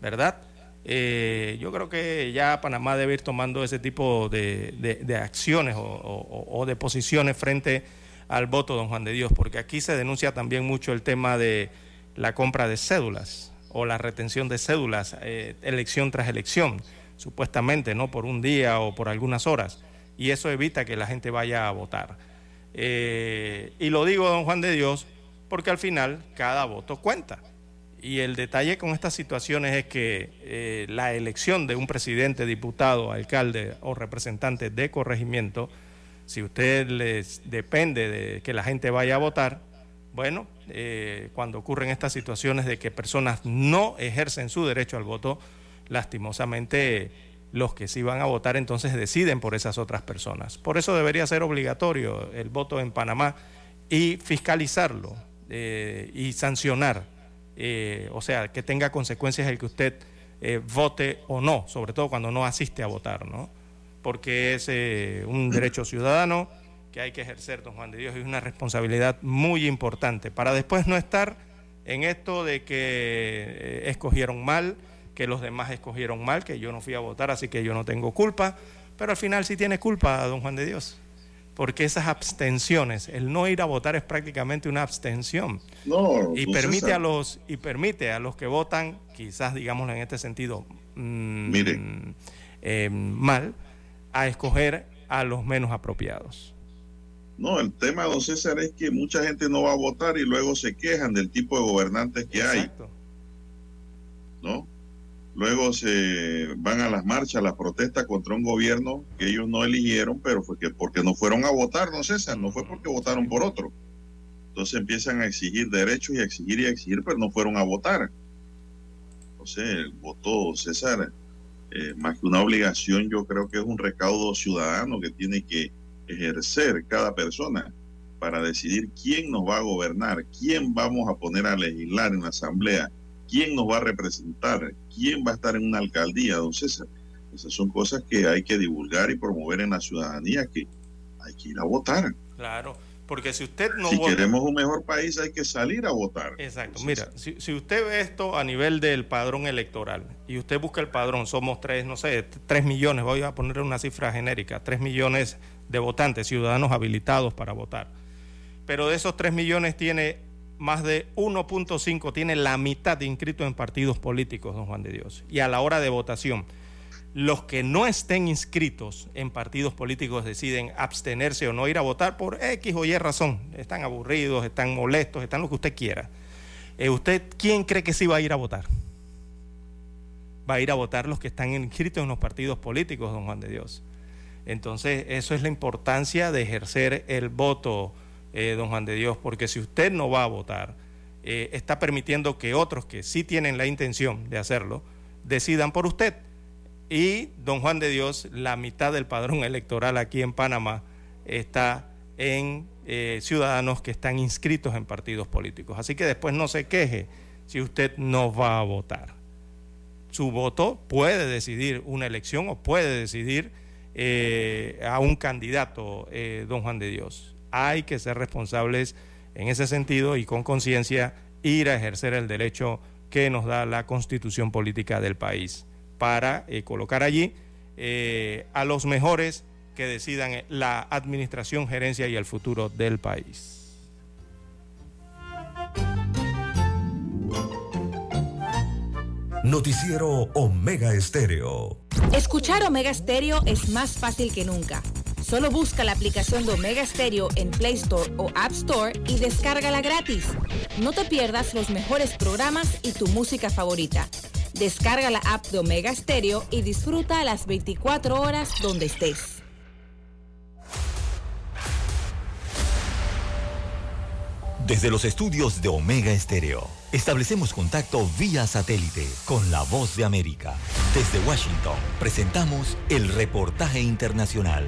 ¿verdad? Eh, yo creo que ya Panamá debe ir tomando ese tipo de, de- acciones o- o de posiciones frente al voto, don Juan de Dios, porque aquí se denuncia también mucho el tema de la compra de cédulas o la retención de cédulas, eh, elección tras elección, supuestamente, ¿no? Por un día o por algunas horas, y eso evita que la gente vaya a votar. Eh, y lo digo, don Juan de Dios, porque al final cada voto cuenta. Y el detalle con estas situaciones es que eh, la elección de un presidente, diputado, alcalde o representante de corregimiento, si usted les depende de que la gente vaya a votar, bueno, eh, cuando ocurren estas situaciones de que personas no ejercen su derecho al voto, lastimosamente los que sí van a votar entonces deciden por esas otras personas. Por eso debería ser obligatorio el voto en Panamá y fiscalizarlo eh, y sancionar, eh, o sea, que tenga consecuencias el que usted eh, vote o no, sobre todo cuando no asiste a votar, ¿no? Porque es eh, un derecho ciudadano que hay que ejercer, don Juan de Dios, y es una responsabilidad muy importante para después no estar en esto de que eh, escogieron mal, que los demás escogieron mal, que yo no fui a votar, así que yo no tengo culpa, pero al final sí tiene culpa, don Juan de Dios, porque esas abstenciones, el no ir a votar es prácticamente una abstención No, y permite a los y permite a los que votan, quizás digámoslo en este sentido, mm, Mire. eh, mal, a escoger a los menos apropiados. No, el tema, don César, es que mucha gente no va a votar y luego se quejan del tipo de gobernantes que hay. ¿no? Luego se van a las marchas, a las protestas contra un gobierno que ellos no eligieron, pero fue que porque no fueron a votar, don César, no fue porque votaron por otro. Entonces empiezan a exigir derechos y a exigir y a exigir, pero no fueron a votar. Entonces, el voto, César, eh, más que una obligación, yo creo que es un recaudo ciudadano que tiene que ejercer cada persona para decidir quién nos va a gobernar, quién vamos a poner a legislar en la asamblea, quién nos va a representar, quién va a estar en una alcaldía, don César. Esas son cosas que hay que divulgar y promover en la ciudadanía, que hay que ir a votar. Claro, porque si usted no si queremos un mejor país hay que salir a votar. Exacto, mira, si, si, usted ve esto a nivel del padrón electoral y usted busca el padrón, somos tres, no sé, tres millones, voy a poner una cifra genérica, tres millones de votantes, ciudadanos habilitados para votar. Pero de esos tres millones tiene más de 1.5, tiene la mitad de inscritos en partidos políticos, don Juan de Dios. Y a la hora de votación, los que no estén inscritos en partidos políticos deciden abstenerse o no ir a votar por X o Y razón. Están aburridos, están molestos, están lo que usted quiera. Eh, ¿Usted quién cree que sí va a ir a votar? Va a ir a votar los que están inscritos en los partidos políticos, don Juan de Dios. Entonces, eso es la importancia de ejercer el voto, eh, don Juan de Dios, porque si usted no va a votar, eh, está permitiendo que otros que sí tienen la intención de hacerlo, decidan por usted y don Juan de Dios, la mitad del padrón electoral aquí en Panamá está en eh, ciudadanos que están inscritos en partidos políticos. Así que después no se queje si usted no va a votar. Su voto puede decidir una elección o puede decidir eh, a un candidato, eh, don Juan de Dios. Hay que ser responsables en ese sentido y con conciencia ir a ejercer el derecho que nos da la constitución política del país para eh, colocar allí eh, a los mejores que decidan eh, la administración, gerencia y el futuro del país. Noticiero Omega Estéreo. Escuchar Omega Estéreo es más fácil que nunca. Solo busca la aplicación de Omega Estéreo en Play Store o App Store y descárgala gratis. No te pierdas los mejores programas y tu música favorita. Descarga la app de Omega Stereo y disfruta las 24 horas donde estés. Desde los estudios de Omega Estéreo, establecemos contacto vía satélite con la voz de América. Desde Washington, presentamos el reportaje internacional.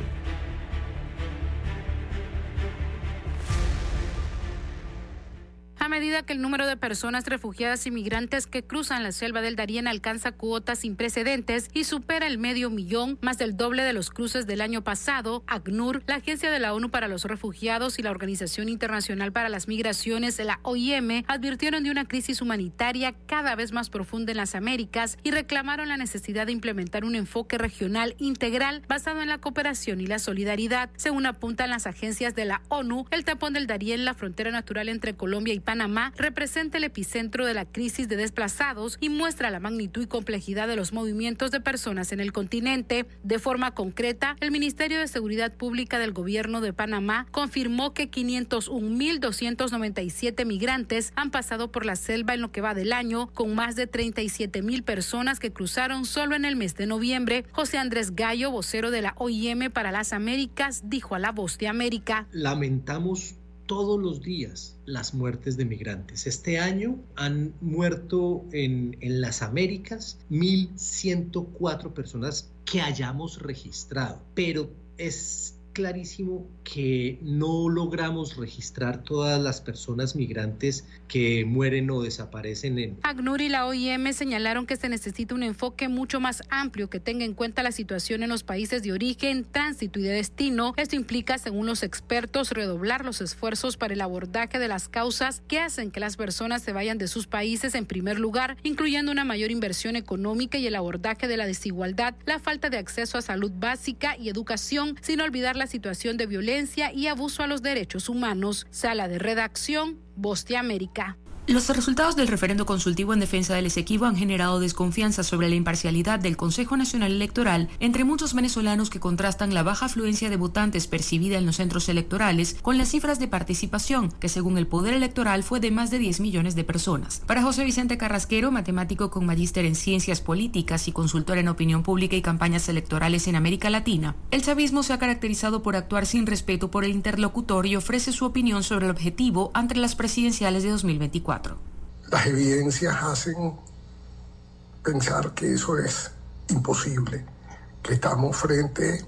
A medida que el número de personas refugiadas y migrantes que cruzan la selva del Darién alcanza cuotas sin precedentes y supera el medio millón, más del doble de los cruces del año pasado, ACNUR, la Agencia de la ONU para los Refugiados y la Organización Internacional para las Migraciones, la OIM, advirtieron de una crisis humanitaria cada vez más profunda en las Américas y reclamaron la necesidad de implementar un enfoque regional integral basado en la cooperación y la solidaridad. Según apuntan las agencias de la ONU, el tapón del Darién, la frontera natural entre Colombia y Panamá, Panamá representa el epicentro de la crisis de desplazados y muestra la magnitud y complejidad de los movimientos de personas en el continente. De forma concreta, el Ministerio de Seguridad Pública del Gobierno de Panamá confirmó que 501.297 migrantes han pasado por la selva en lo que va del año, con más de 37.000 personas que cruzaron solo en el mes de noviembre. José Andrés Gallo, vocero de la OIM para las Américas, dijo a La Voz de América. Lamentamos todos los días las muertes de migrantes. Este año han muerto en, las Américas 1.104 personas que hayamos registrado, pero es clarísimo que no logramos registrar todas las personas migrantes que mueren o desaparecen en... ACNUR y la OIM señalaron que se necesita un enfoque mucho más amplio que tenga en cuenta la situación en los países de origen, tránsito y de destino. Esto implica, según los expertos, redoblar los esfuerzos para el abordaje de las causas que hacen que las personas se vayan de sus países en primer lugar, incluyendo una mayor inversión económica y el abordaje de la desigualdad, la falta de acceso a salud básica y educación, sin olvidar situación de violencia y abuso a los derechos humanos. Sala de redacción, Voz América. Los resultados del referendo consultivo en defensa del Esequibo han generado desconfianza sobre la imparcialidad del Consejo Nacional Electoral entre muchos venezolanos que contrastan la baja afluencia de votantes percibida en los centros electorales con las cifras de participación, que según el Poder Electoral fue de más de 10 millones de personas. Para José Vicente Carrasquero, matemático con magíster en ciencias políticas y consultor en opinión pública y campañas electorales en América Latina, el chavismo se ha caracterizado por actuar sin respeto por el interlocutor y ofrece su opinión sobre el objetivo ante las presidenciales de 2024. Las evidencias hacen pensar que eso es imposible, que estamos frente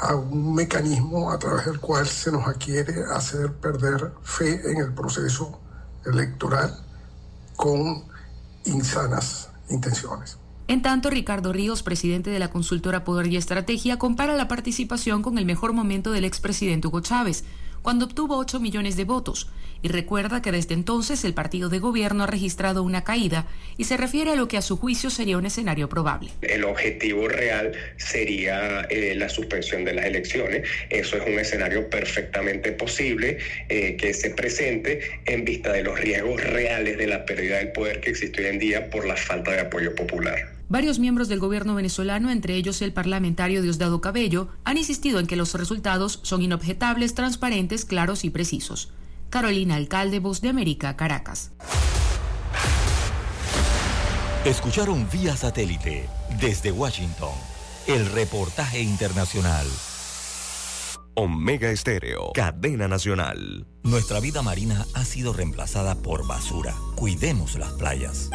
a un mecanismo a través del cual se nos quiere hacer perder fe en el proceso electoral con insanas intenciones. En tanto, Ricardo Ríos, presidente de la consultora Poder y Estrategia, compara la participación con el mejor momento del expresidente Hugo Chávez, cuando obtuvo 8 millones de votos, y recuerda que desde entonces el partido de gobierno ha registrado una caída y se refiere a lo que a su juicio sería un escenario probable. El objetivo real sería eh, la suspensión de las elecciones. Eso es un escenario perfectamente posible eh, que se presente en vista de los riesgos reales de la pérdida del poder que existe hoy en día por la falta de apoyo popular. Varios miembros del gobierno venezolano, entre ellos el parlamentario Diosdado Cabello, han insistido en que los resultados son inobjetables, transparentes, claros y precisos. Carolina Alcalde, Voz de América, Caracas. Escucharon vía satélite desde Washington el reportaje internacional. Omega Estéreo, cadena nacional. Nuestra vida marina ha sido reemplazada por basura. Cuidemos las playas.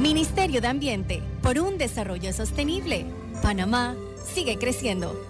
Ministerio de Ambiente, por un desarrollo sostenible. Panamá sigue creciendo.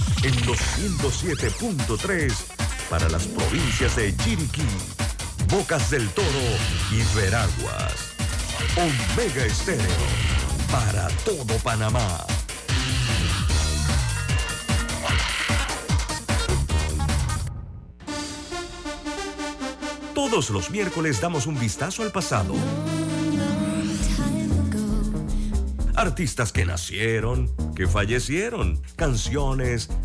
en los 107.3 para las provincias de Chiriquí, Bocas del Toro y Veraguas. Omega Estéreo para todo Panamá. Todos los miércoles damos un vistazo al pasado. Artistas que nacieron, que fallecieron, canciones,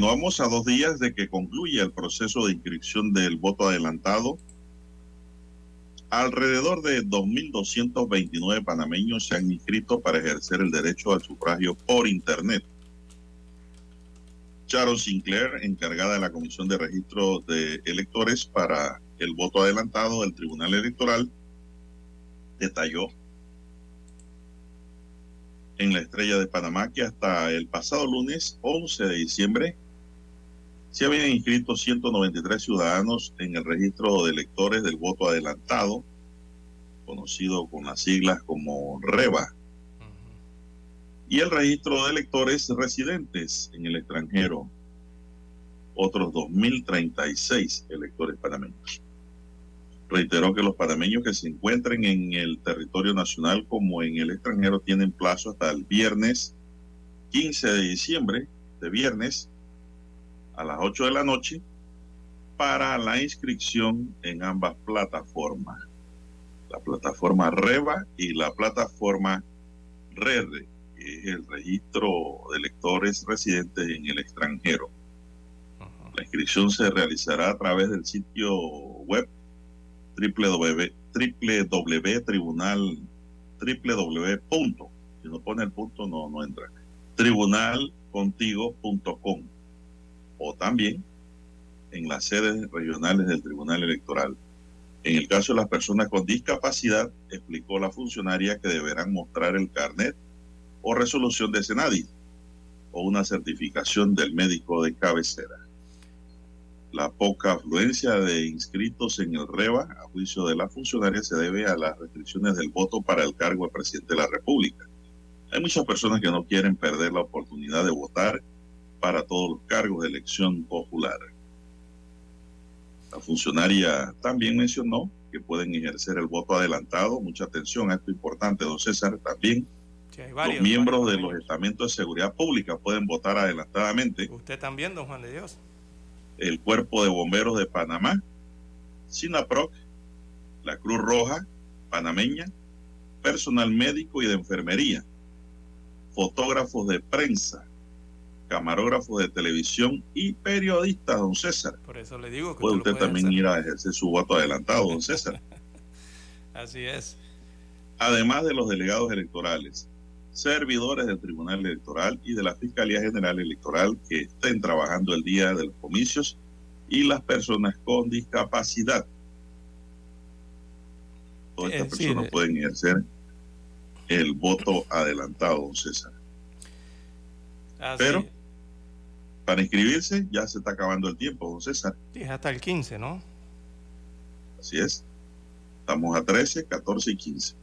Continuamos a dos días de que concluya el proceso de inscripción del voto adelantado. Alrededor de 2.229 panameños se han inscrito para ejercer el derecho al sufragio por Internet. Sharon Sinclair, encargada de la Comisión de Registro de Electores para el voto adelantado del Tribunal Electoral, detalló en la Estrella de Panamá que hasta el pasado lunes 11 de diciembre se habían inscrito 193 ciudadanos en el registro de electores del voto adelantado, conocido con las siglas como REBA, y el registro de electores residentes en el extranjero, otros 2.036 electores panameños. Reiteró que los panameños que se encuentren en el territorio nacional como en el extranjero tienen plazo hasta el viernes 15 de diciembre, de viernes, a las 8 de la noche, para la inscripción en ambas plataformas. La plataforma REVA y la plataforma RERE, que es el registro de electores residentes en el extranjero. La inscripción se realizará a través del sitio web www.tribunal www. Si no pone el punto, no, no entra. Tribunalcontigo.com o también en las sedes regionales del Tribunal Electoral. En el caso de las personas con discapacidad, explicó la funcionaria que deberán mostrar el carnet o resolución de Senadi o una certificación del médico de cabecera. La poca afluencia de inscritos en el REBA, a juicio de la funcionaria, se debe a las restricciones del voto para el cargo de presidente de la República. Hay muchas personas que no quieren perder la oportunidad de votar para todos los cargos de elección popular. La funcionaria también mencionó que pueden ejercer el voto adelantado. Mucha atención a esto importante, don César, también. los miembros de los estamentos de seguridad pública pueden votar adelantadamente. Usted también, don Juan de Dios. El Cuerpo de Bomberos de Panamá, SINAPROC, la Cruz Roja panameña, personal médico y de enfermería, fotógrafos de prensa, camarógrafos de televisión y periodistas, don César. Por eso le digo que puede usted, también ir a ejercer su voto adelantado, don César. Así es. Además de los delegados electorales, servidores del Tribunal Electoral y de la Fiscalía General Electoral que estén trabajando el día de los comicios y las personas con discapacidad. Todas estas personas pueden ejercer el voto adelantado, don César. Pero para inscribirse ya se está acabando el tiempo, don César. Sí, hasta el 15, ¿no? Así es. Estamos a 13, 14 y 15.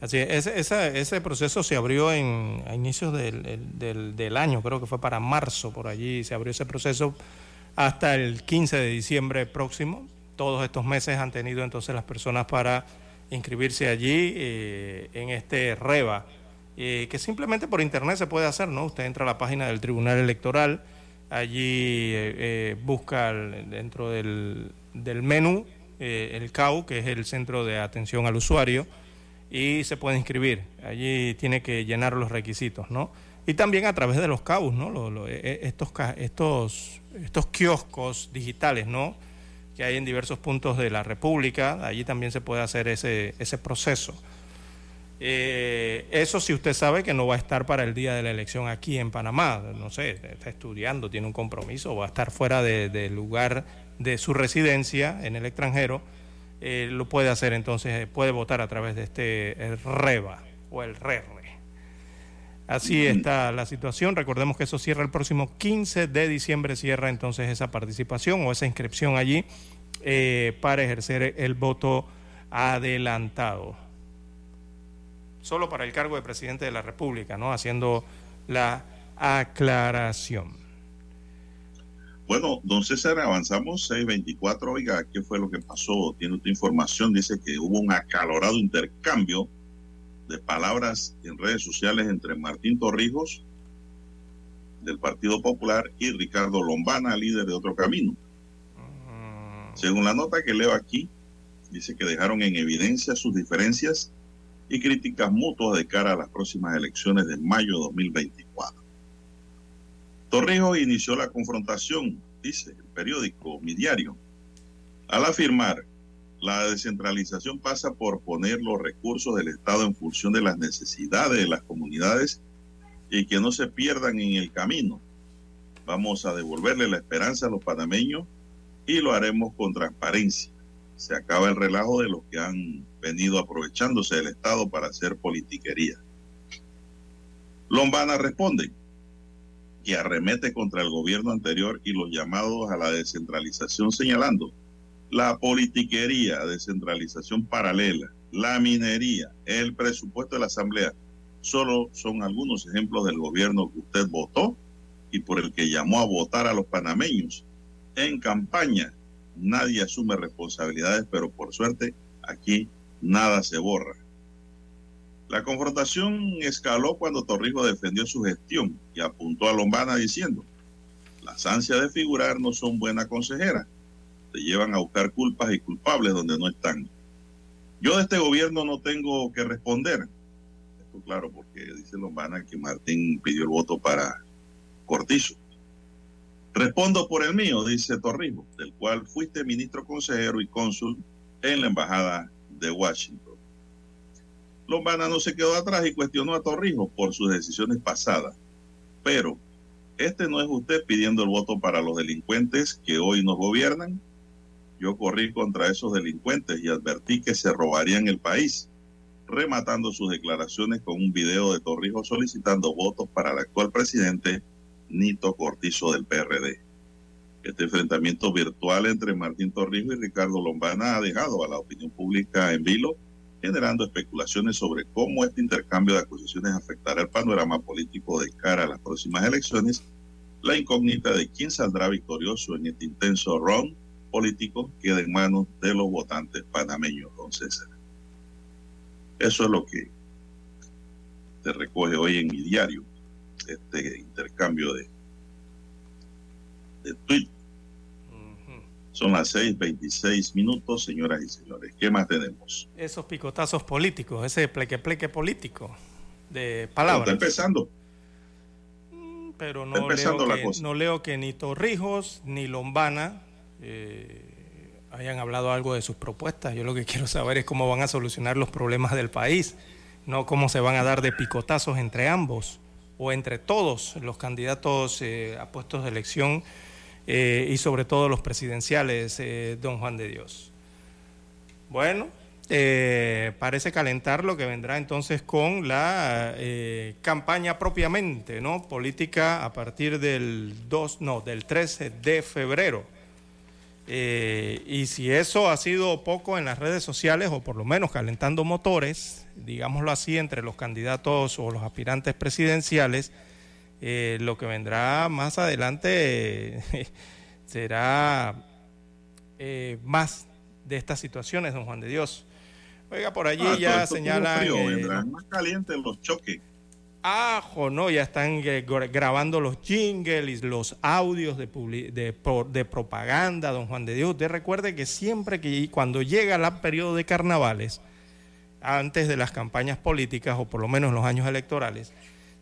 Así es, ese, ese, proceso se abrió en, a inicios del, del, del, año, creo que fue para marzo, por allí se abrió ese proceso hasta el 15 de diciembre próximo. Todos estos meses han tenido entonces las personas para inscribirse allí eh, en este REBA, eh, que simplemente por internet se puede hacer, ¿no? Usted entra a la página del Tribunal Electoral, allí eh, busca dentro del, del menú el CAU, que es el Centro de Atención al Usuario, y se puede inscribir. Allí tiene que llenar los requisitos, ¿no? Y también a través de los CAUs, ¿no? estos, estos, estos kioscos digitales, ¿no? que hay en diversos puntos de la República, allí también se puede hacer ese, ese proceso. Eh, eso si usted sabe que no va a estar para el día de la elección aquí en Panamá, no sé, está estudiando, tiene un compromiso, va a estar fuera del lugar de su residencia en el extranjero, eh, lo puede hacer entonces, puede votar a través de este REBA o el RERE. Así está la situación. Recordemos que eso cierra el próximo 15 de diciembre, cierra entonces esa participación o esa inscripción allí eh, para ejercer el voto adelantado. Solo para el cargo de presidente de la República, ¿no? Haciendo la aclaración. Bueno, don César, avanzamos 624. Oiga, ¿qué fue lo que pasó? Tiene otra información. Dice que hubo un acalorado intercambio de palabras en redes sociales entre Martín Torrijos del Partido Popular y Ricardo Lombana, líder de Otro Camino. Según la nota que leo aquí, dice que dejaron en evidencia sus diferencias y críticas mutuas de cara a las próximas elecciones de mayo de 2024. Torrijos inició la confrontación, dice el periódico Mi Diario, al afirmar la descentralización pasa por poner los recursos del Estado en función de las necesidades de las comunidades y que no se pierdan en el camino. Vamos a devolverle la esperanza a los panameños y lo haremos con transparencia. Se acaba el relajo de los que han venido aprovechándose del Estado para hacer politiquería. Lombana responde y arremete contra el gobierno anterior y los llamados a la descentralización señalando la politiquería, descentralización paralela, la minería, el presupuesto de la Asamblea, solo son algunos ejemplos del gobierno que usted votó y por el que llamó a votar a los panameños. En campaña nadie asume responsabilidades, pero por suerte aquí nada se borra. La confrontación escaló cuando Torrijos defendió su gestión y apuntó a Lombana diciendo, las ansias de figurar no son buena consejera te llevan a buscar culpas y culpables donde no están. Yo de este gobierno no tengo que responder. Esto claro, porque dice Lombana que Martín pidió el voto para Cortizo. Respondo por el mío, dice Torrijos, del cual fuiste ministro consejero y cónsul en la embajada Washington. Lombana no se quedó atrás y cuestionó a Torrijos por sus decisiones pasadas. Pero este no es usted pidiendo el voto para los delincuentes que hoy nos gobiernan yo corrí contra esos delincuentes y advertí que se robarían el país, rematando sus declaraciones con un video de Torrijos solicitando votos para el actual presidente Nito Cortizo del PRD. Este enfrentamiento virtual entre Martín Torrijos y Ricardo Lombana ha dejado a la opinión pública en vilo, generando especulaciones sobre cómo este intercambio de acusaciones afectará el panorama político de cara a las próximas elecciones, la incógnita de quién saldrá victorioso en este intenso round políticos queda en manos de los votantes panameños, don César. Eso es lo que se recoge hoy en mi diario, este intercambio de, de tweet. Son las 6:26 minutos, señoras y señores. ¿Qué más tenemos? Esos picotazos políticos, ese pleque pleque político de palabras. Está empezando. Mm, pero no, leo que, no leo que ni Torrijos ni Lombana eh, hayan hablado algo de sus propuestas. Yo lo que quiero saber es cómo van a solucionar los problemas del país, no cómo se van a dar de picotazos entre ambos o entre todos los candidatos eh, a puestos de elección eh, y sobre todo los presidenciales, eh, don Juan de Dios. Bueno, eh, parece calentar lo que vendrá entonces con la campaña propiamente, ¿no? Política a partir del 2, no, del 13 de febrero. y si eso ha sido poco en las redes sociales, o por lo menos calentando motores, digámoslo así, entre los candidatos o los aspirantes presidenciales, eh, lo que vendrá más adelante será eh, más de estas situaciones, don Juan de Dios. Oiga, por allí ah, ya señalan... Eh, más calientes los choques. Ajo, no, ya están grabando los jingles, los audios de, de, de, propaganda, don Juan de Dios. Usted recuerde que siempre que cuando llega el periodo de carnavales, antes de las campañas políticas o por lo menos los años electorales,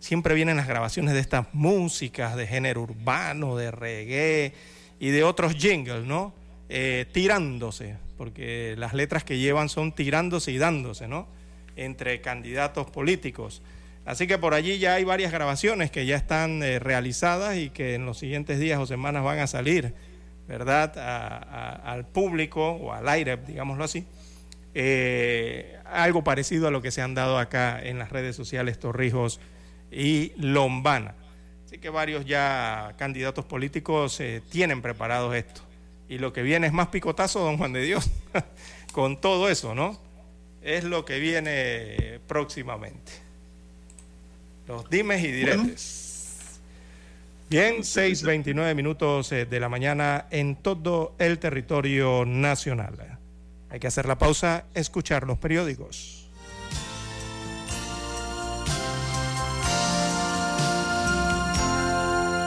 siempre vienen las grabaciones de estas músicas de género urbano, de reggae y de otros jingles, ¿no? Eh, tirándose, porque las letras que llevan son tirándose y dándose, ¿no? Entre candidatos políticos. Así que por allí ya hay varias grabaciones que ya están eh, realizadas y que en los siguientes días o semanas van a salir, ¿verdad?, al público o al aire, digámoslo así. Eh, algo parecido a lo que se han dado acá en las redes sociales Torrijos y Lombana. Así que varios ya candidatos políticos eh, tienen preparado esto. Y lo que viene es más picotazo, don Juan de Dios, con todo eso, ¿no? Es lo que viene próximamente. Los dimes y diretes. Bien, 6.29 minutos eh, de la mañana en todo el territorio nacional. Hay que hacer la pausa, escuchar los periódicos.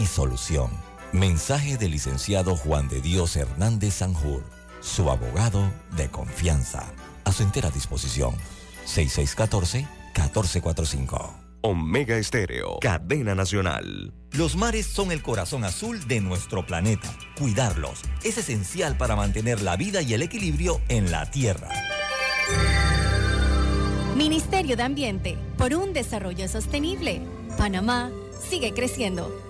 y solución. Mensaje del licenciado Juan de Dios Hernández Sanjur, su abogado de confianza. A su entera disposición. 6614-1445. Omega Estéreo, cadena nacional. Los mares son el corazón azul de nuestro planeta. Cuidarlos es esencial para mantener la vida y el equilibrio en la Tierra. Ministerio de Ambiente, por un desarrollo sostenible. Panamá sigue creciendo.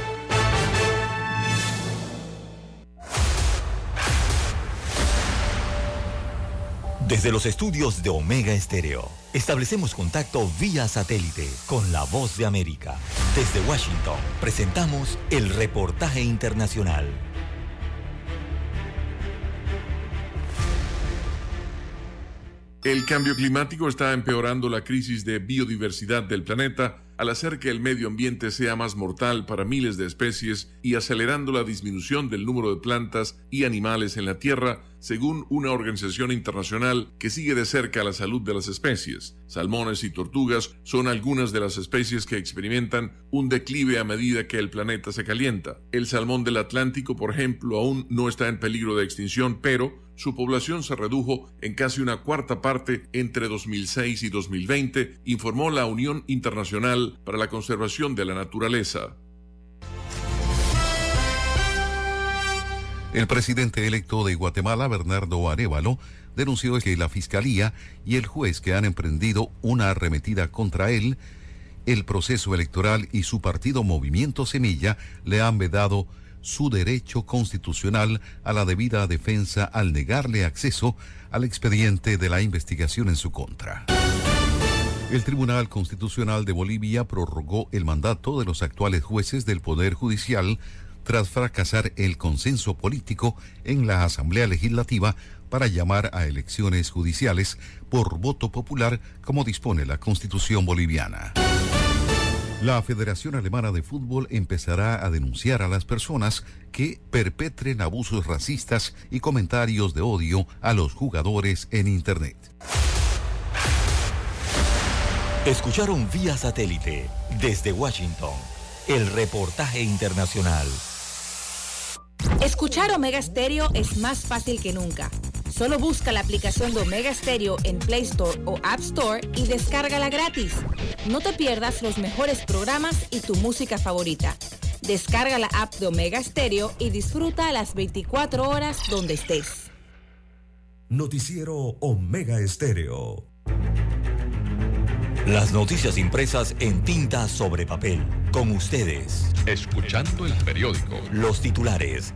Desde los estudios de Omega Estéreo, establecemos contacto vía satélite con la voz de América. Desde Washington, presentamos el reportaje internacional. El cambio climático está empeorando la crisis de biodiversidad del planeta al hacer que el medio ambiente sea más mortal para miles de especies y acelerando la disminución del número de plantas y animales en la Tierra, según una organización internacional que sigue de cerca la salud de las especies. Salmones y tortugas son algunas de las especies que experimentan un declive a medida que el planeta se calienta. El salmón del Atlántico, por ejemplo, aún no está en peligro de extinción, pero su población se redujo en casi una cuarta parte entre 2006 y 2020, informó la Unión Internacional para la Conservación de la Naturaleza. El presidente electo de Guatemala, Bernardo Arevalo, denunció que la Fiscalía y el juez que han emprendido una arremetida contra él, el proceso electoral y su partido Movimiento Semilla le han vedado su derecho constitucional a la debida defensa al negarle acceso al expediente de la investigación en su contra. El Tribunal Constitucional de Bolivia prorrogó el mandato de los actuales jueces del Poder Judicial tras fracasar el consenso político en la Asamblea Legislativa para llamar a elecciones judiciales por voto popular como dispone la Constitución boliviana. La Federación Alemana de Fútbol empezará a denunciar a las personas que perpetren abusos racistas y comentarios de odio a los jugadores en Internet. Escucharon vía satélite desde Washington el reportaje internacional. Escuchar Omega Stereo es más fácil que nunca. Solo busca la aplicación de Omega Stereo en Play Store o App Store y descárgala gratis. No te pierdas los mejores programas y tu música favorita. Descarga la app de Omega Stereo y disfruta a las 24 horas donde estés. Noticiero Omega Estéreo. Las noticias impresas en tinta sobre papel. Con ustedes. Escuchando el periódico. Los titulares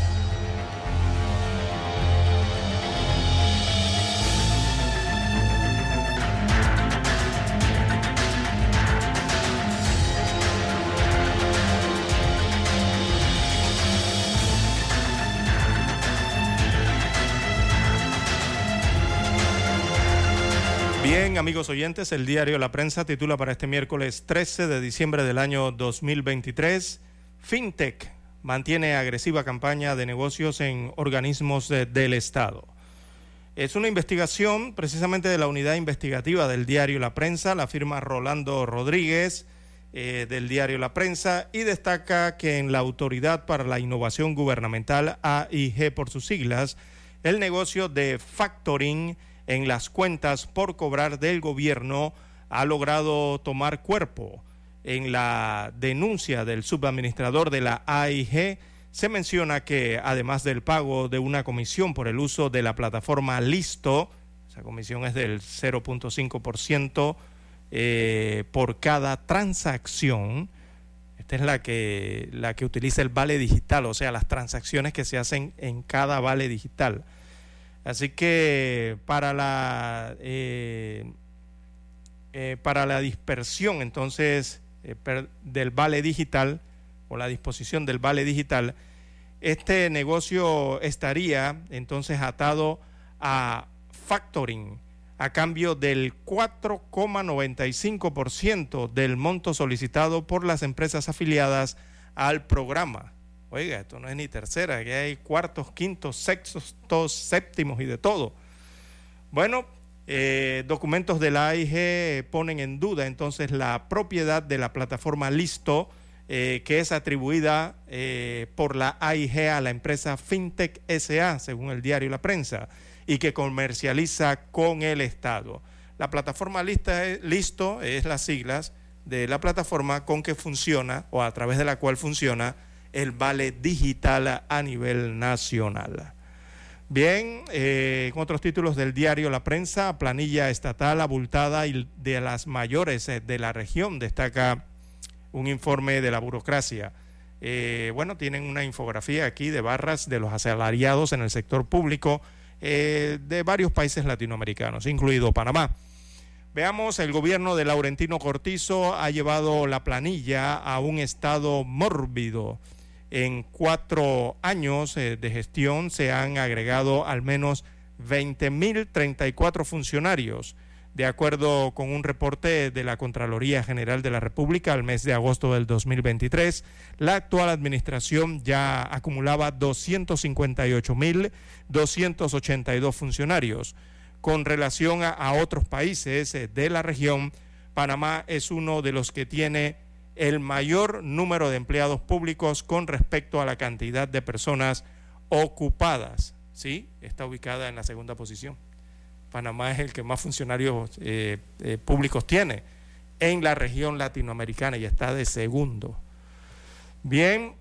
Bien, amigos oyentes, el diario La Prensa titula para este miércoles 13 de diciembre del año 2023, FinTech mantiene agresiva campaña de negocios en organismos de, del Estado. Es una investigación precisamente de la unidad investigativa del diario La Prensa, la firma Rolando Rodríguez eh, del diario La Prensa, y destaca que en la Autoridad para la Innovación Gubernamental, AIG por sus siglas, el negocio de factoring en las cuentas por cobrar del gobierno ha logrado tomar cuerpo. En la denuncia del subadministrador de la AIG se menciona que además del pago de una comisión por el uso de la plataforma Listo, esa comisión es del 0.5% eh, por cada transacción, esta es la que, la que utiliza el vale digital, o sea, las transacciones que se hacen en cada vale digital. Así que para la, eh, eh, para la dispersión entonces eh, del vale digital o la disposición del vale digital, este negocio estaría entonces atado a factoring a cambio del 4,95% del monto solicitado por las empresas afiliadas al programa. Oiga, esto no es ni tercera, aquí hay cuartos, quintos, sextos, séptimos y de todo. Bueno, eh, documentos de la AIG ponen en duda entonces la propiedad de la plataforma Listo, eh, que es atribuida eh, por la AIG a la empresa FinTech SA, según el diario La Prensa, y que comercializa con el Estado. La plataforma Listo es las siglas de la plataforma con que funciona o a través de la cual funciona el vale digital a nivel nacional. Bien, eh, con otros títulos del diario La Prensa, planilla estatal abultada y de las mayores eh, de la región, destaca un informe de la burocracia. Eh, bueno, tienen una infografía aquí de barras de los asalariados en el sector público de varios países latinoamericanos, incluido Panamá. Veamos, el gobierno de Laurentino Cortizo ha llevado la planilla a un estado mórbido en cuatro años eh, de gestión se han agregado al menos 20.034 funcionarios, de acuerdo con un reporte de la Contraloría General de la República al mes de agosto del 2023. La actual administración ya acumulaba 258.282 funcionarios. Con relación a otros países eh, de la región, Panamá es uno de los que tiene el mayor número de empleados públicos con respecto a la cantidad de personas ocupadas. ¿Sí? Está ubicada en la segunda posición. Panamá es el que más funcionarios eh, eh, públicos tiene en la región latinoamericana y está de segundo. Bien,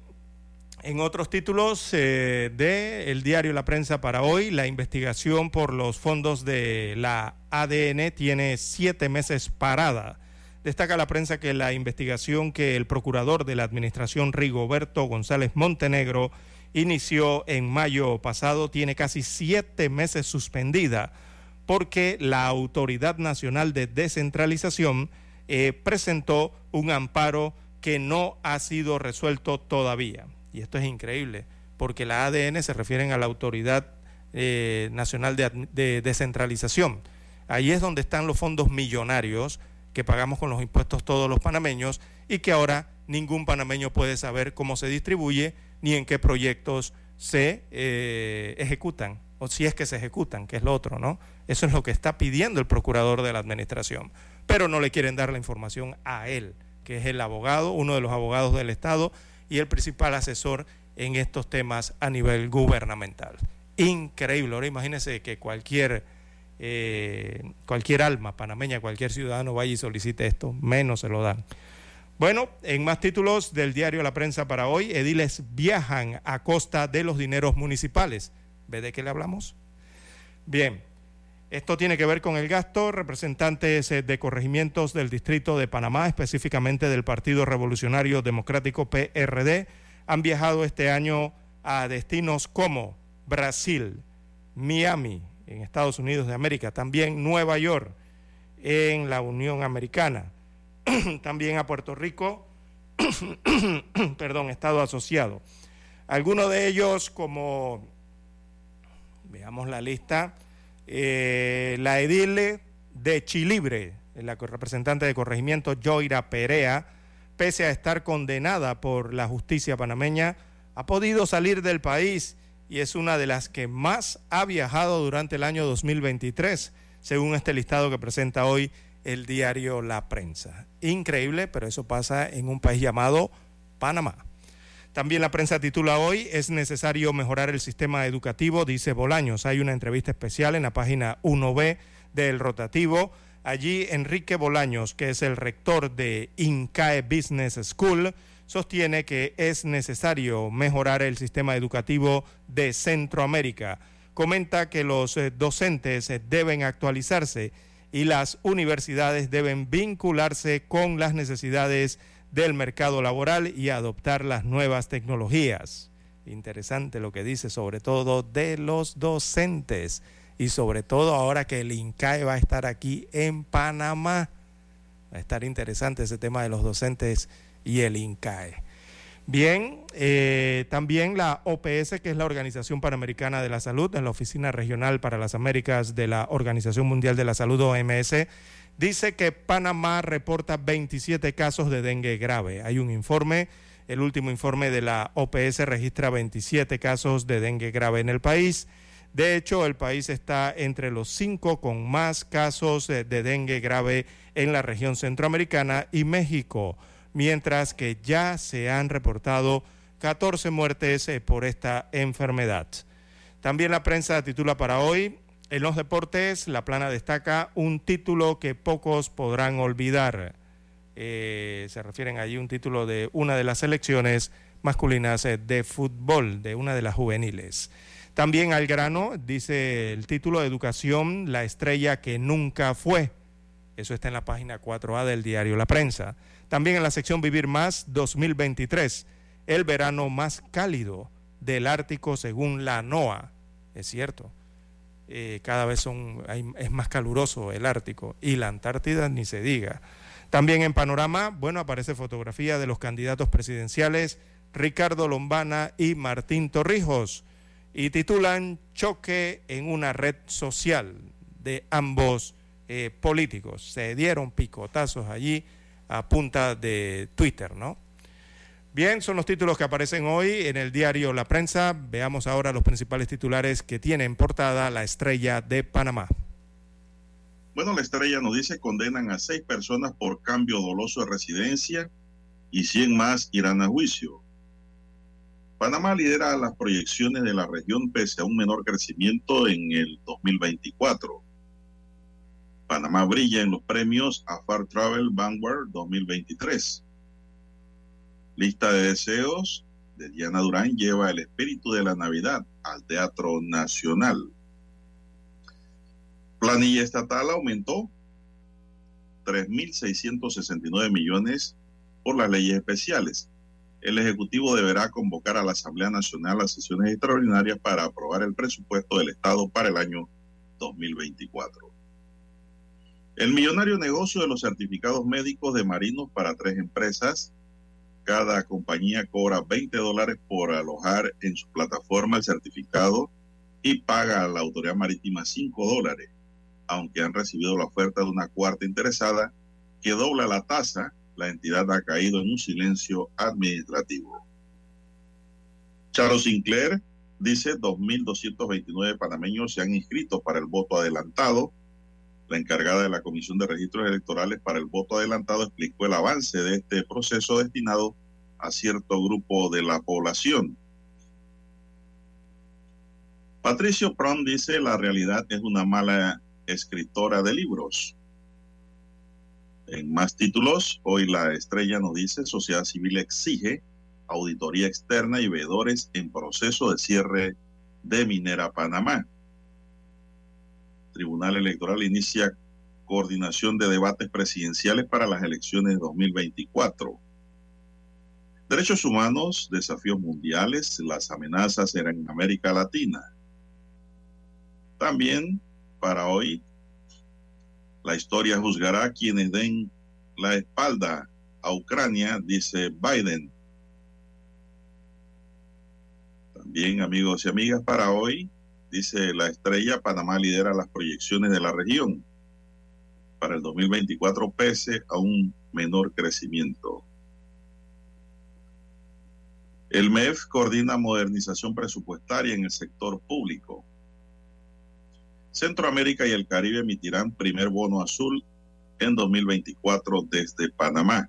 en otros títulos eh, de el diario La Prensa para hoy, la investigación por los fondos de la ADN tiene siete meses parada. Destaca la prensa que la investigación que el procurador de la Administración Rigoberto González Montenegro inició en mayo pasado tiene casi siete meses suspendida porque la Autoridad Nacional de Descentralización eh, presentó un amparo que no ha sido resuelto todavía. Y esto es increíble, porque la ADN se refieren a la Autoridad eh, Nacional de, de Descentralización. Ahí es donde están los fondos millonarios que pagamos con los impuestos todos los panameños y que ahora ningún panameño puede saber cómo se distribuye ni en qué proyectos se eh, ejecutan o si es que se ejecutan, que es lo otro, ¿no? Eso es lo que está pidiendo el procurador de la administración, pero no le quieren dar la información a él, que es el abogado, uno de los abogados del Estado y el principal asesor en estos temas a nivel gubernamental. Increíble, ahora imagínense que cualquier, eh, cualquier alma panameña, cualquier ciudadano vaya y solicite esto, menos se lo dan. Bueno, en más títulos del diario La Prensa para hoy, ediles viajan a costa de los dineros municipales. ¿Ve de qué le hablamos? Bien, esto tiene que ver con el gasto. Representantes eh, de corregimientos del Distrito de Panamá, específicamente del Partido Revolucionario Democrático PRD, han viajado este año a destinos como Brasil, Miami, en Estados Unidos de América, también Nueva York, en la Unión Americana, también a Puerto Rico, perdón, Estado asociado. Algunos de ellos como Veamos la lista. Eh, la edile de Chilibre, la representante de corregimiento Joira Perea, pese a estar condenada por la justicia panameña, ha podido salir del país y es una de las que más ha viajado durante el año 2023, según este listado que presenta hoy el diario La Prensa. Increíble, pero eso pasa en un país llamado Panamá. También la prensa titula hoy, es necesario mejorar el sistema educativo, dice Bolaños. Hay una entrevista especial en la página 1B del rotativo. Allí Enrique Bolaños, que es el rector de INCAE Business School, sostiene que es necesario mejorar el sistema educativo de Centroamérica. Comenta que los eh, docentes eh, deben actualizarse y las universidades deben vincularse con las necesidades del mercado laboral y adoptar las nuevas tecnologías. Interesante lo que dice sobre todo de los docentes y sobre todo ahora que el INCAE va a estar aquí en Panamá. Va a estar interesante ese tema de los docentes y el INCAE. Bien, eh, también la OPS, que es la Organización Panamericana de la Salud, en la Oficina Regional para las Américas de la Organización Mundial de la Salud, OMS, dice que Panamá reporta 27 casos de dengue grave. Hay un informe, el último informe de la OPS registra 27 casos de dengue grave en el país. De hecho, el país está entre los cinco con más casos de dengue grave en la región centroamericana y México, mientras que ya se han reportado 14 muertes eh, por esta enfermedad. También la prensa titula para hoy, en los deportes, la plana destaca un título que pocos podrán olvidar. Eh, se refieren allí un título de una de las selecciones masculinas eh, de fútbol, de una de las juveniles. También al grano, dice el título de Educación, la estrella que nunca fue. Eso está en la página 4A del diario La Prensa. También en la sección Vivir Más 2023, el verano más cálido del Ártico según la NOAA. Es cierto eh, cada vez es más caluroso el Ártico y la Antártida ni se diga. También en panorama, bueno, aparece fotografía de los candidatos presidenciales Ricardo Lombana y Martín Torrijos y titulan Choque en una red social de ambos eh, políticos. Se dieron picotazos allí a punta de Twitter, ¿no? Bien, son los títulos que aparecen hoy en el diario La Prensa. Veamos ahora los principales titulares que tiene en portada la estrella de Panamá. Bueno, la estrella nos dice condenan a seis personas por cambio doloso de residencia. y 100 más irán a juicio. Panamá lidera las proyecciones de la región pese a un menor crecimiento en el 2024. Panamá brilla en los premios Afar Travel Vanguard 2023. Lista de deseos de Diana Durán lleva el espíritu de la Navidad al Teatro Nacional. Planilla estatal aumentó 3.669 millones por las leyes especiales. El Ejecutivo deberá convocar a la Asamblea Nacional a sesiones extraordinarias para aprobar el presupuesto del Estado para el año 2024. El millonario negocio de los certificados médicos de marinos para tres empresas. Cada compañía cobra 20 dólares por alojar en su plataforma el certificado y paga a la autoridad marítima 5 dólares, aunque han recibido la oferta de una cuarta interesada que dobla la tasa la entidad ha caído en un silencio administrativo. Charo Sinclair dice 2.229 panameños se han inscrito para el voto adelantado. La encargada de la Comisión de Registros Electorales para el voto adelantado explicó el avance de este proceso destinado a cierto grupo de la población. Patricio Prom dice la realidad es una mala escritora de libros. En más títulos, hoy la estrella nos dice, sociedad civil exige auditoría externa y veedores en proceso de cierre de Minera Panamá. Tribunal Electoral inicia coordinación de debates presidenciales para las elecciones de 2024. Derechos humanos, desafíos mundiales, las amenazas en América Latina. También para hoy la historia juzgará quienes den la espalda a Ucrania, dice Biden. También, amigos y amigas, para hoy, dice la estrella, Panamá lidera las proyecciones de la región para el 2024 pese a un menor crecimiento. El MEF coordina modernización presupuestaria en el sector público. Centroamérica y el Caribe emitirán primer bono azul en 2024 desde Panamá.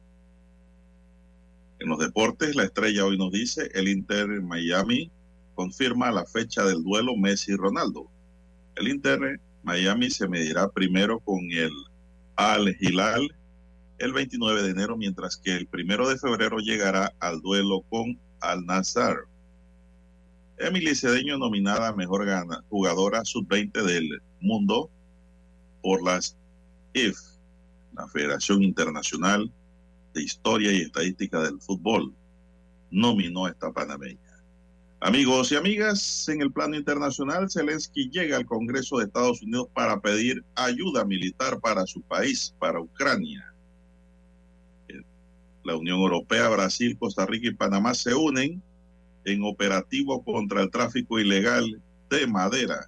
En los deportes, la estrella hoy nos dice, el Inter Miami confirma la fecha del duelo Messi-Ronaldo. El Inter Miami se medirá primero con el Al Hilal el 29 de enero, mientras que el primero de febrero llegará al duelo con Al Nazar. Emily Cedeño nominada mejor jugadora sub-20 del mundo por las IF, la Federación Internacional de Historia y Estadística del Fútbol, nominó a esta panameña. Amigos y amigas, en el plano internacional, Zelensky llega al Congreso de Estados Unidos para pedir ayuda militar para su país, para Ucrania. La Unión Europea, Brasil, Costa Rica y Panamá se unen en operativo contra el tráfico ilegal de madera.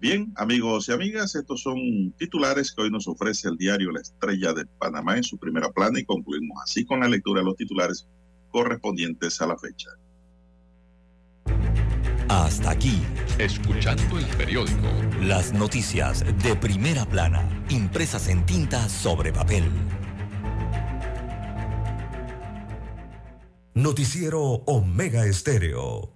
Bien, amigos y amigas, estos son titulares que hoy nos ofrece el diario La Estrella de Panamá en su primera plana y concluimos así con la lectura de los titulares correspondientes a la fecha. Hasta aquí, escuchando el periódico. Las noticias de primera plana, impresas en tinta sobre papel. Noticiero Omega Estéreo.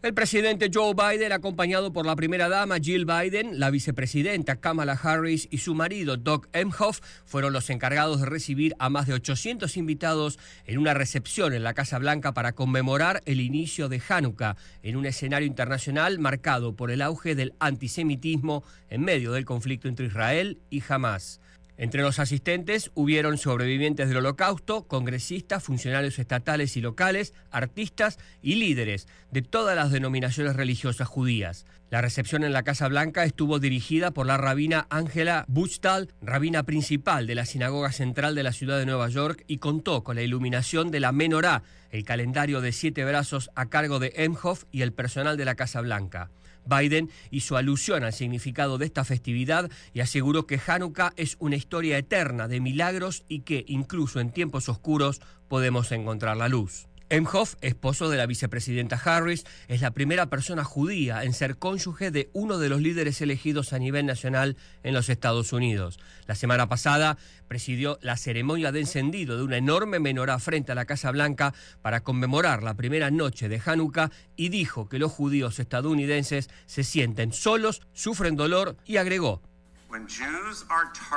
El presidente Joe Biden, acompañado por la primera dama Jill Biden, la vicepresidenta Kamala Harris y su marido Doug Emhoff, fueron los encargados de recibir a más de 800 invitados en una recepción en la Casa Blanca para conmemorar el inicio de Hanukkah en un escenario internacional marcado por el auge del antisemitismo en medio del conflicto entre Israel y Hamas. Entre los asistentes hubieron sobrevivientes del holocausto, congresistas, funcionarios estatales y locales, artistas y líderes de todas las denominaciones religiosas judías. La recepción en la Casa Blanca estuvo dirigida por la rabina Angela Buchtal, rabina principal de la Sinagoga Central de la ciudad de Nueva York, y contó con la iluminación de la Menorá, el calendario de siete brazos a cargo de Emhoff y el personal de la Casa Blanca. Biden hizo alusión al significado de esta festividad y aseguró que Hanukkah es una historia eterna de milagros y que incluso en tiempos oscuros podemos encontrar la luz. Emhoff, esposo de la vicepresidenta Harris, es la primera persona judía en ser cónyuge de uno de los líderes elegidos a nivel nacional en los Estados Unidos. La semana pasada presidió la ceremonia de encendido de una enorme menorá frente a la Casa Blanca para conmemorar la primera noche de Hanukkah y dijo que los judíos estadounidenses se sienten solos, sufren dolor y agregó,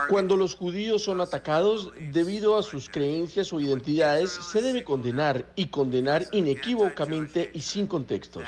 cuando los judíos son atacados debido a sus creencias o identidades, se debe condenar y condenar inequívocamente y sin contextos.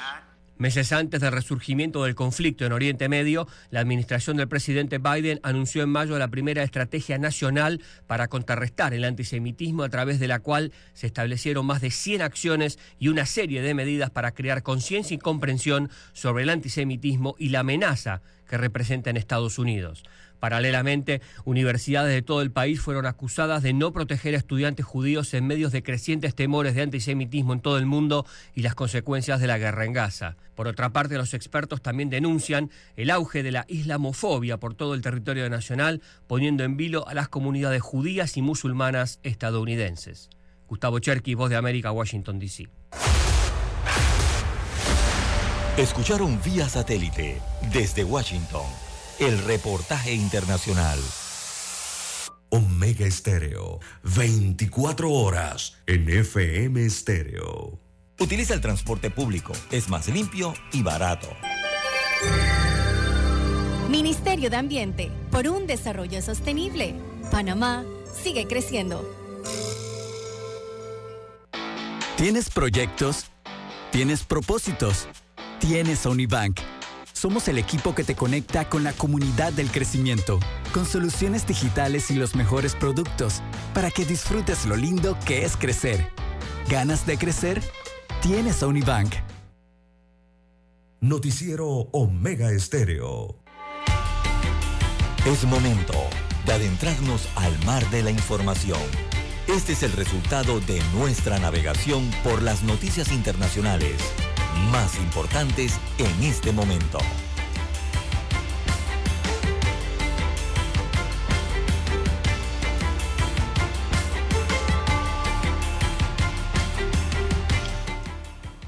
Meses antes del resurgimiento del conflicto en Oriente Medio, la administración del presidente Biden anunció en mayo la primera estrategia nacional para contrarrestar el antisemitismo a través de la cual se establecieron más de 100 acciones y una serie de medidas para crear conciencia y comprensión sobre el antisemitismo y la amenaza que representa en Estados Unidos. Paralelamente, universidades de todo el país fueron acusadas de no proteger a estudiantes judíos en medios de crecientes temores de antisemitismo en todo el mundo y las consecuencias de la guerra en Gaza. Por otra parte, los expertos también denuncian el auge de la islamofobia por todo el territorio nacional, poniendo en vilo a las comunidades judías y musulmanas estadounidenses. Gustavo Cherky, Voz de América, Washington, D.C. Escucharon vía satélite desde Washington el reportaje internacional. Omega Estéreo, 24 horas en FM Estéreo. Utiliza el transporte público, es más limpio y barato. Ministerio de Ambiente, por un desarrollo sostenible. Panamá sigue creciendo. ¿Tienes proyectos? ¿Tienes propósitos? Tienes a Unibank somos el equipo que te conecta con la comunidad del crecimiento, con soluciones digitales y los mejores productos, para que disfrutes lo lindo que es crecer. ¿Ganas de crecer? Tienes a Unibank. Noticiero Omega Estéreo. Es momento de adentrarnos al mar de la información. Este es el resultado de nuestra navegación por las noticias internacionales más importantes en este momento.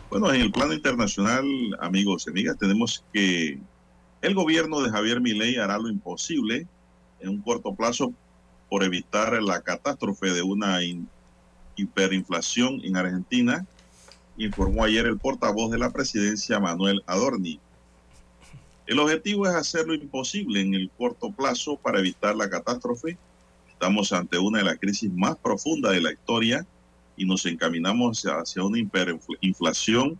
Bueno, en el plano internacional, amigos y amigas, tenemos que el gobierno de Javier Milei hará lo imposible en un corto plazo por evitar la catástrofe de una hiperinflación en Argentina informó ayer el portavoz de la presidencia, Manuel Adorni. El objetivo es hacer lo imposible en el corto plazo para evitar la catástrofe. Estamos ante una de las crisis más profundas de la historia y nos encaminamos hacia una hiperinflación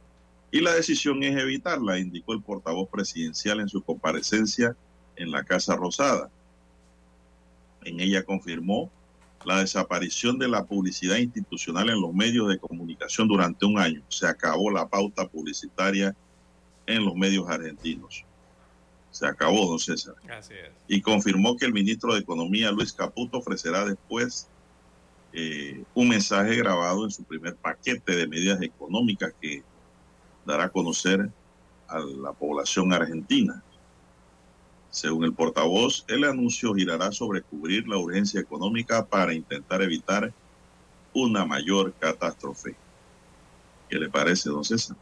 y la decisión es evitarla, indicó el portavoz presidencial en su comparecencia en la Casa Rosada. En ella confirmó la desaparición de la publicidad institucional en los medios de comunicación durante un año. Se acabó la pauta publicitaria en los medios argentinos. Se acabó, don César. Y confirmó que el ministro de Economía, Luis Caputo, ofrecerá después eh, un mensaje grabado en su primer paquete de medidas económicas que dará a conocer a la población argentina. Según el portavoz, el anuncio girará sobre cubrir la urgencia económica para intentar evitar una mayor catástrofe. ¿Qué le parece, don César?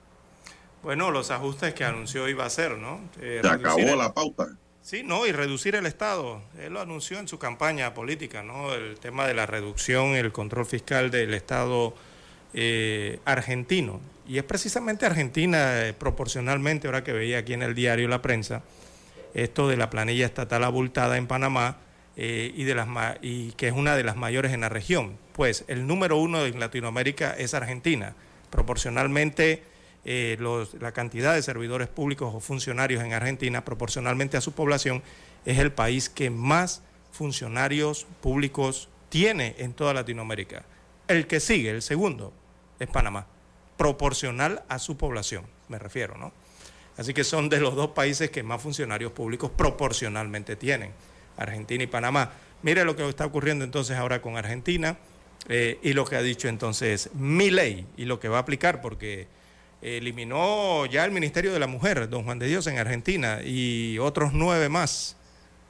Bueno, los ajustes que anunció iba a hacer, ¿no? Eh, Se acabó la pauta. Sí, no, y reducir el Estado. Él lo anunció en su campaña política, ¿no? El tema de la reducción, el control fiscal del Estado eh, argentino. Y es precisamente Argentina, eh, proporcionalmente, ahora que veía aquí en el diario La Prensa, esto de la planilla estatal abultada en Panamá eh, y, de las y que es una de las mayores en la región. Pues el número uno en Latinoamérica es Argentina. Proporcionalmente, eh, la cantidad de servidores públicos o funcionarios en Argentina, proporcionalmente a su población, es el país que más funcionarios públicos tiene en toda Latinoamérica. El que sigue, el segundo, es Panamá, proporcional a su población, me refiero, ¿no? Así que son de los dos países que más funcionarios públicos proporcionalmente tienen, Argentina y Panamá. Mire lo que está ocurriendo entonces ahora con Argentina eh, y lo que ha dicho entonces mi ley y lo que va a aplicar, porque eliminó ya el Ministerio de la Mujer, don Juan de Dios, en Argentina, y otros nueve más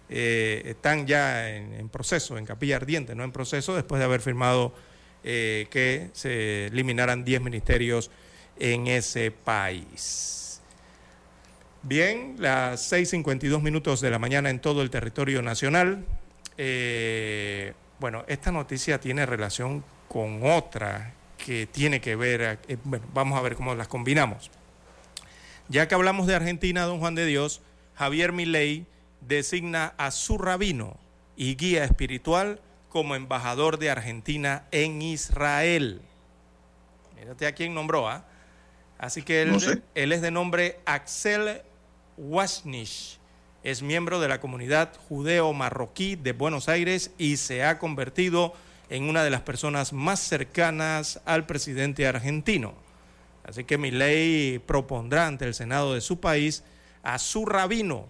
eh, están ya en, proceso, en capilla ardiente, no en proceso, después de haber firmado eh, que se eliminaran diez ministerios en ese país. Bien, las 6.52 minutos de la mañana en todo el territorio nacional. Eh, bueno, esta noticia tiene relación con otra que tiene que ver, eh, bueno, vamos a ver cómo las combinamos. Ya que hablamos de Argentina, don Juan de Dios, Javier Milei designa a su rabino y guía espiritual como embajador de Argentina en Israel. Mírate a quién nombró, ¿ah? Así que él, él, es de nombre Axel Wasnish. Es miembro de la comunidad judeo-marroquí de Buenos Aires y se ha convertido en una de las personas más cercanas al presidente argentino. Así que ley propondrá ante el Senado de su país a su rabino,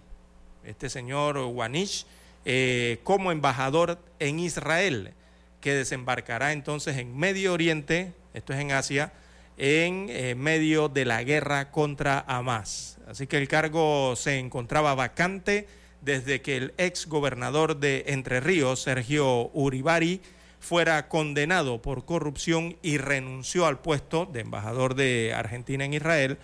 este señor Wanish, eh, como embajador en Israel, que desembarcará entonces en Medio Oriente, esto es en Asia, en eh, medio de la guerra contra Hamas. Así que el cargo se encontraba vacante desde que el ex gobernador de Entre Ríos, Sergio Uribari, fuera condenado por corrupción y renunció al puesto de embajador de Argentina en Israel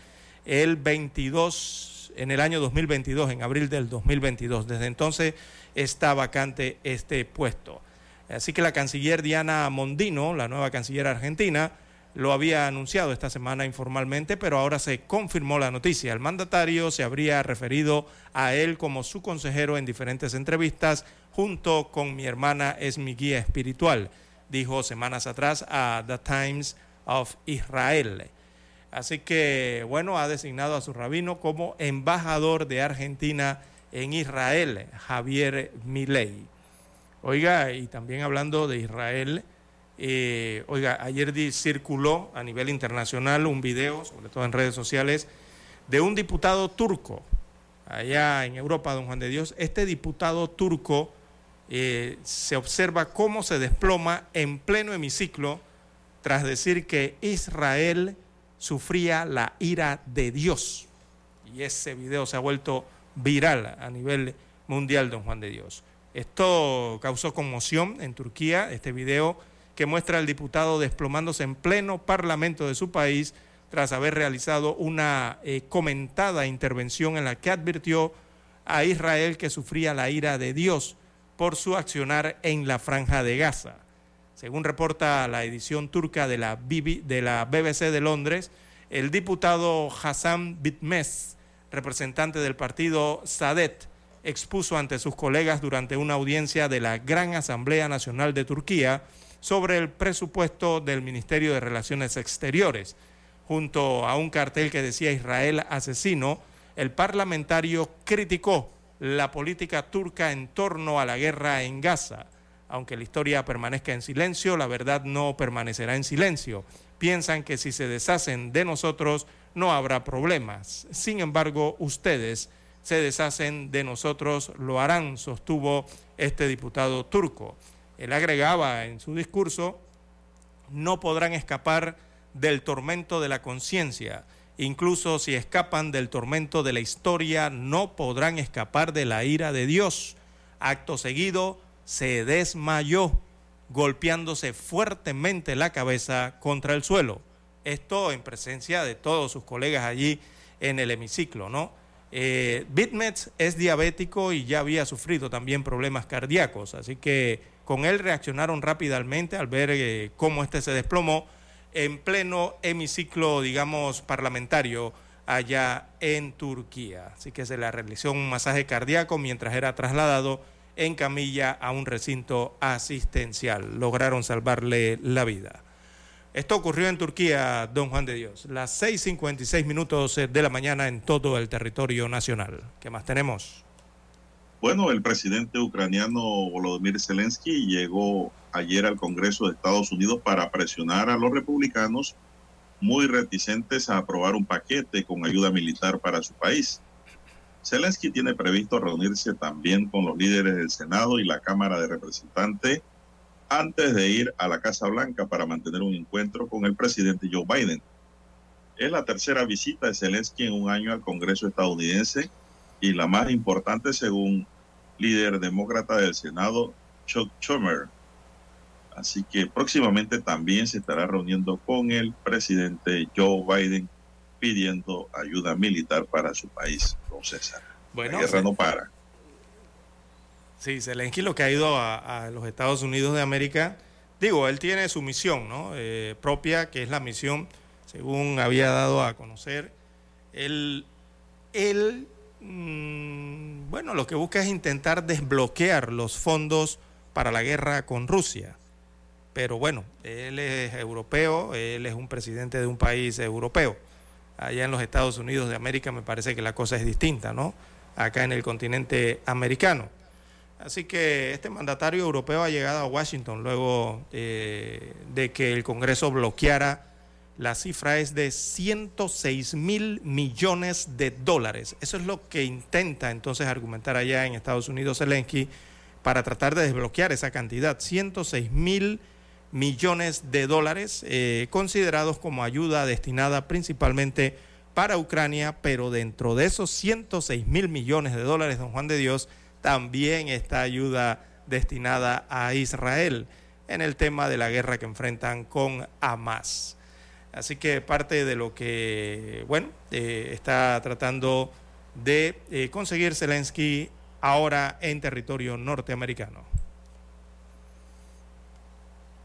el 22 en el año 2022, en abril del 2022. Desde entonces está vacante este puesto. Así que la canciller Diana Mondino, la nueva canciller argentina, lo había anunciado esta semana informalmente, pero ahora se confirmó la noticia. El mandatario se habría referido a él como su consejero en diferentes entrevistas junto con mi hermana es mi guía espiritual, dijo semanas atrás a The Times of Israel. Así que, bueno, ha designado a su rabino como embajador de Argentina en Israel, Javier Milei. Oiga, y también hablando de Israel, eh, oiga, ayer circuló a nivel internacional un video, sobre todo en redes sociales, de un diputado turco, allá en Europa, don Juan de Dios. Este diputado turco eh, se observa cómo se desploma en pleno hemiciclo tras decir que Israel sufría la ira de Dios. Y ese video se ha vuelto viral a nivel mundial, don Juan de Dios. Esto causó conmoción en Turquía, este video que muestra al diputado desplomándose en pleno parlamento de su país tras haber realizado una eh, comentada intervención en la que advirtió a Israel que sufría la ira de Dios por su accionar en la franja de Gaza. Según reporta la edición turca de la, BBC de Londres, el diputado Hassan Bitmez, representante del partido Sadet, expuso ante sus colegas durante una audiencia de la Gran Asamblea Nacional de Turquía sobre el presupuesto del Ministerio de Relaciones Exteriores. Junto a un cartel que decía Israel asesino, el parlamentario criticó la política turca en torno a la guerra en Gaza. Aunque la historia permanezca en silencio, la verdad no permanecerá en silencio. Piensan que si se deshacen de nosotros no habrá problemas. Sin embargo, ustedes se deshacen de nosotros, lo harán, sostuvo este diputado turco. Él agregaba en su discurso, no podrán escapar del tormento de la conciencia Incluso si escapan del tormento de la historia, no podrán escapar de la ira de Dios. Acto seguido, se desmayó, golpeándose fuertemente la cabeza contra el suelo. Esto en presencia de todos sus colegas allí en el hemiciclo, ¿no? Eh, es diabético y ya había sufrido también problemas cardíacos, así que con él reaccionaron rápidamente al ver eh, cómo este se desplomó en pleno hemiciclo, digamos, parlamentario allá en Turquía. Así que se le realizó un masaje cardíaco mientras era trasladado en camilla a un recinto asistencial. Lograron salvarle la vida. Esto ocurrió en Turquía, don Juan de Dios, las 6.56 minutos de la mañana en todo el territorio nacional. ¿Qué más tenemos? Bueno, el presidente ucraniano Volodymyr Zelensky llegó ayer al Congreso de Estados Unidos para presionar a los republicanos muy reticentes a aprobar un paquete con ayuda militar para su país. Zelensky tiene previsto reunirse también con los líderes del Senado y la Cámara de Representantes antes de ir a la Casa Blanca para mantener un encuentro con el presidente Joe Biden. Es la tercera visita de Zelensky en un año al Congreso estadounidense y la más importante según líder demócrata del Senado, Chuck Schumer. Así que próximamente también se estará reuniendo con el presidente Joe Biden pidiendo ayuda militar para su país, don César. Bueno, la guerra no para. Sí, Zelensky lo que ha ido a, a los Estados Unidos de América, digo, él tiene su misión ¿no? Eh, propia, que es la misión, según había dado a conocer, él, él mm, bueno, lo que busca es intentar desbloquear los fondos para la guerra con Rusia. Pero bueno, él es europeo, él es un presidente de un país europeo. Allá en los Estados Unidos de América me parece que la cosa es distinta, ¿no? Acá en el continente americano. Así que este mandatario europeo ha llegado a Washington luego eh, de que el Congreso bloqueara, la cifra es de 106 mil millones de dólares. Eso es lo que intenta entonces argumentar allá en Estados Unidos Zelensky para tratar de desbloquear esa cantidad, 106 mil millones de dólares eh, considerados como ayuda destinada principalmente para Ucrania, pero dentro de esos 106 mil millones de dólares, don Juan de Dios, también está ayuda destinada a Israel en el tema de la guerra que enfrentan con Hamas. Así que parte de lo que, bueno, eh, está tratando de eh, conseguir Zelensky ahora en territorio norteamericano.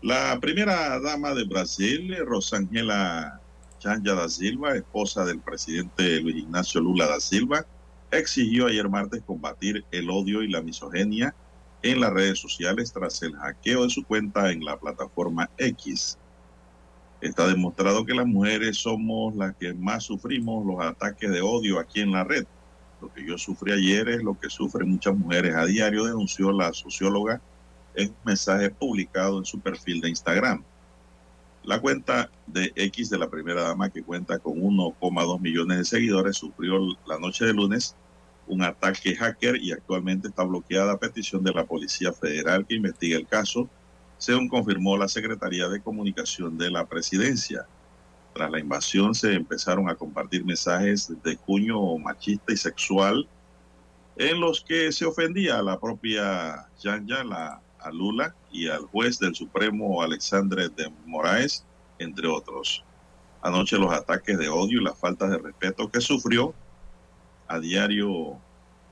La primera dama de Brasil, Rosangela Chanja da Silva, esposa del presidente Luis Ignacio Lula da Silva, exigió ayer martes combatir el odio y la misoginia en las redes sociales tras el hackeo de su cuenta en la plataforma X. Está demostrado que las mujeres somos las que más sufrimos los ataques de odio aquí en la red. Lo que yo sufrí ayer es lo que sufren muchas mujeres a diario, denunció la socióloga en un mensaje publicado en su perfil de Instagram. La cuenta de X de la primera dama, que cuenta con 1,2 millones de seguidores, sufrió la noche de lunes un ataque hacker y actualmente está bloqueada a petición de la Policía Federal que investiga el caso, según confirmó la Secretaría de Comunicación de la Presidencia. Tras la invasión se empezaron a compartir mensajes de cuño machista y sexual en los que se ofendía a la propia Yanya, la, a Lula y al juez del Supremo Alexandre de Moraes, entre otros. Anoche los ataques de odio y las faltas de respeto que sufrió a diario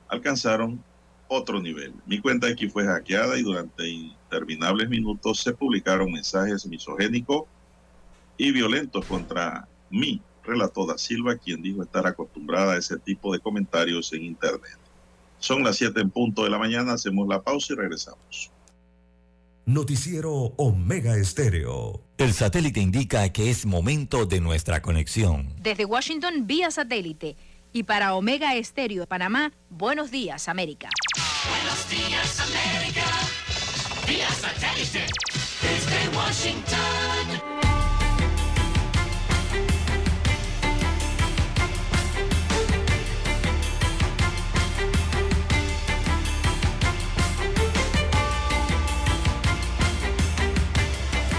alcanzaron otro nivel. Mi cuenta X fue hackeada y durante interminables minutos se publicaron mensajes misogénicos y violentos contra mí, relató Da Silva, quien dijo estar acostumbrada a ese tipo de comentarios en Internet. Son las 7 en punto de la mañana, hacemos la pausa y regresamos. Noticiero Omega Estéreo. El satélite indica que es momento de nuestra conexión. Desde Washington vía satélite y para Omega Estéreo de Panamá, buenos días América. Buenos días, América. Vía satélite. Desde Washington.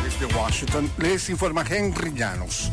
Desde Washington les informa Henry Llanos.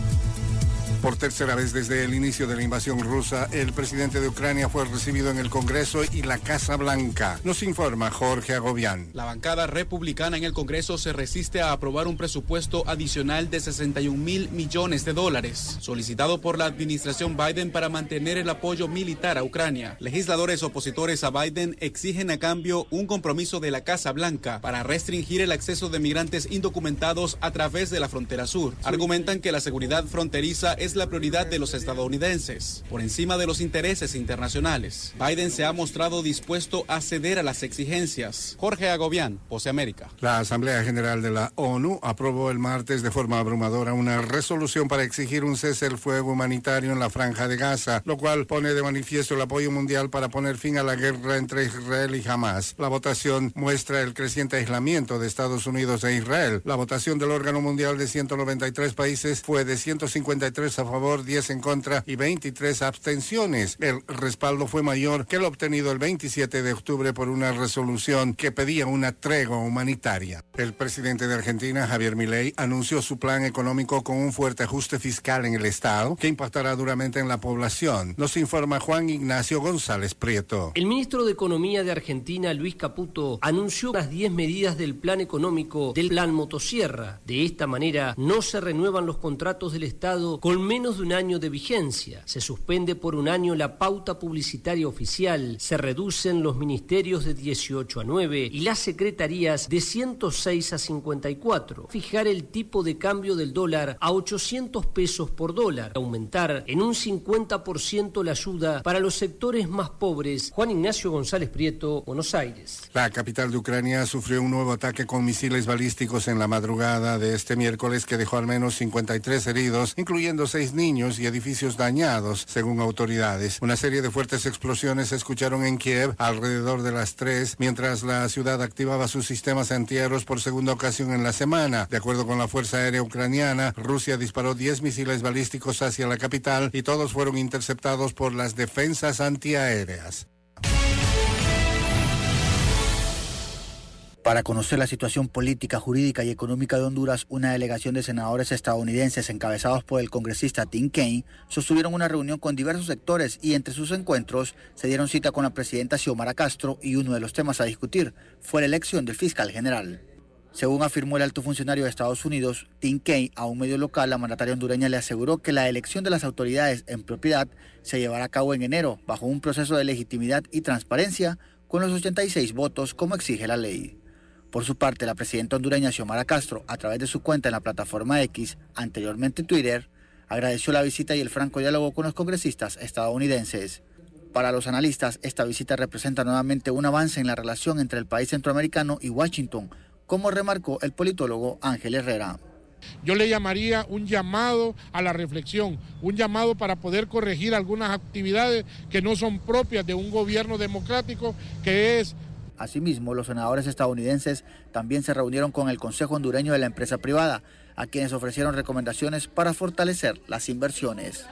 Por tercera vez desde el inicio de la invasión rusa, el presidente de Ucrania fue recibido en el Congreso y la Casa Blanca. Nos informa Jorge Agobián. La bancada republicana en el Congreso se resiste a aprobar un presupuesto adicional de 61 mil millones de dólares, solicitado por la administración Biden para mantener el apoyo militar a Ucrania. Legisladores opositores a Biden exigen a cambio un compromiso de la Casa Blanca para restringir el acceso de migrantes indocumentados a través de la frontera sur. Argumentan que la seguridad fronteriza es la prioridad de los estadounidenses, por encima de los intereses internacionales. Biden se ha mostrado dispuesto a ceder a las exigencias. Jorge Agobián, Pose América. La Asamblea General de la ONU aprobó el martes de forma abrumadora una resolución para exigir un cese el fuego humanitario en la franja de Gaza, lo cual pone de manifiesto el apoyo mundial para poner fin a la guerra entre Israel y Hamas. La votación muestra el creciente aislamiento de Estados Unidos e Israel. La votación del órgano mundial de 193 países fue de 153 a favor, 10 en contra y 23 abstenciones. El respaldo fue mayor que el obtenido el 27 de octubre por una resolución que pedía una tregua humanitaria. El presidente de Argentina, Javier Milei, anunció su plan económico con un fuerte ajuste fiscal en el Estado que impactará duramente en la población. Nos informa Juan Ignacio González Prieto. El ministro de Economía de Argentina, Luis Caputo, anunció las 10 medidas del plan económico del plan Motosierra. De esta manera, no se renuevan los contratos del Estado con menos de un año de vigencia. Se suspende por un año la pauta publicitaria oficial. Se reducen los ministerios de 18 a 9 y las secretarías de 106 a 54. Fijar el tipo de cambio del dólar a 800 pesos por dólar. Aumentar en un 50% la ayuda para los sectores más pobres. Juan Ignacio González Prieto, Buenos Aires. La capital de Ucrania sufrió un nuevo ataque con misiles balísticos en la madrugada de este miércoles que dejó al menos 53 heridos, incluyendo niños y edificios dañados, según autoridades. Una serie de fuertes explosiones se escucharon en Kiev alrededor de las 3, mientras la ciudad activaba sus sistemas antiaéreos por segunda ocasión en la semana. De acuerdo con la Fuerza Aérea Ucraniana, Rusia disparó 10 misiles balísticos hacia la capital y todos fueron interceptados por las defensas antiaéreas. Para conocer la situación política, jurídica y económica de Honduras, una delegación de senadores estadounidenses encabezados por el congresista Tim Kaine sostuvieron una reunión con diversos sectores y entre sus encuentros se dieron cita con la presidenta Xiomara Castro y uno de los temas a discutir fue la elección del fiscal general. Según afirmó el alto funcionario de Estados Unidos, Tim Kaine, a un medio local, la mandataria hondureña le aseguró que la elección de las autoridades en propiedad se llevará a cabo en enero bajo un proceso de legitimidad y transparencia con los 86 votos como exige la ley. Por su parte, la presidenta hondureña Xiomara Castro, a través de su cuenta en la plataforma X, anteriormente Twitter, agradeció la visita y el franco diálogo con los congresistas estadounidenses. Para los analistas, esta visita representa nuevamente un avance en la relación entre el país centroamericano y Washington, como remarcó el politólogo Ángel Herrera. Yo le llamaría un llamado a la reflexión, un llamado para poder corregir algunas actividades que no son propias de un gobierno democrático, que es Asimismo, los senadores estadounidenses también se reunieron con el Consejo Hondureño de la Empresa Privada, a quienes ofrecieron recomendaciones para fortalecer las inversiones.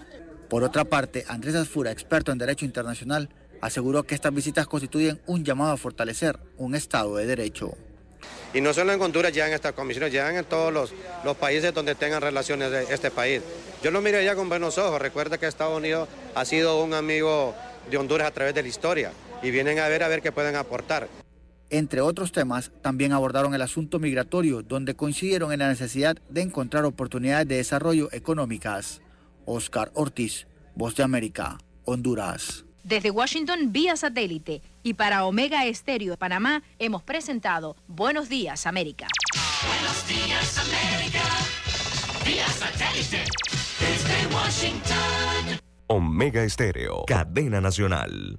Por otra parte, Andrés Asfura, experto en Derecho Internacional, aseguró que estas visitas constituyen un llamado a fortalecer un Estado de Derecho. Y no solo en Honduras llegan estas comisiones, llegan en todos los, países donde tengan relaciones de este país. Yo lo miro ya con buenos ojos. Recuerda que Estados Unidos ha sido un amigo de Honduras a través de la historia y vienen a ver a ver qué pueden aportar. Entre otros temas, también abordaron el asunto migratorio, donde coincidieron en la necesidad de encontrar oportunidades de desarrollo económicas. Oscar Ortiz, Voz de América, Honduras. Desde Washington vía satélite y para Omega Estéreo de Panamá hemos presentado Buenos Días América. Buenos días, América. Vía satélite. Desde Washington. Omega Estéreo, cadena nacional.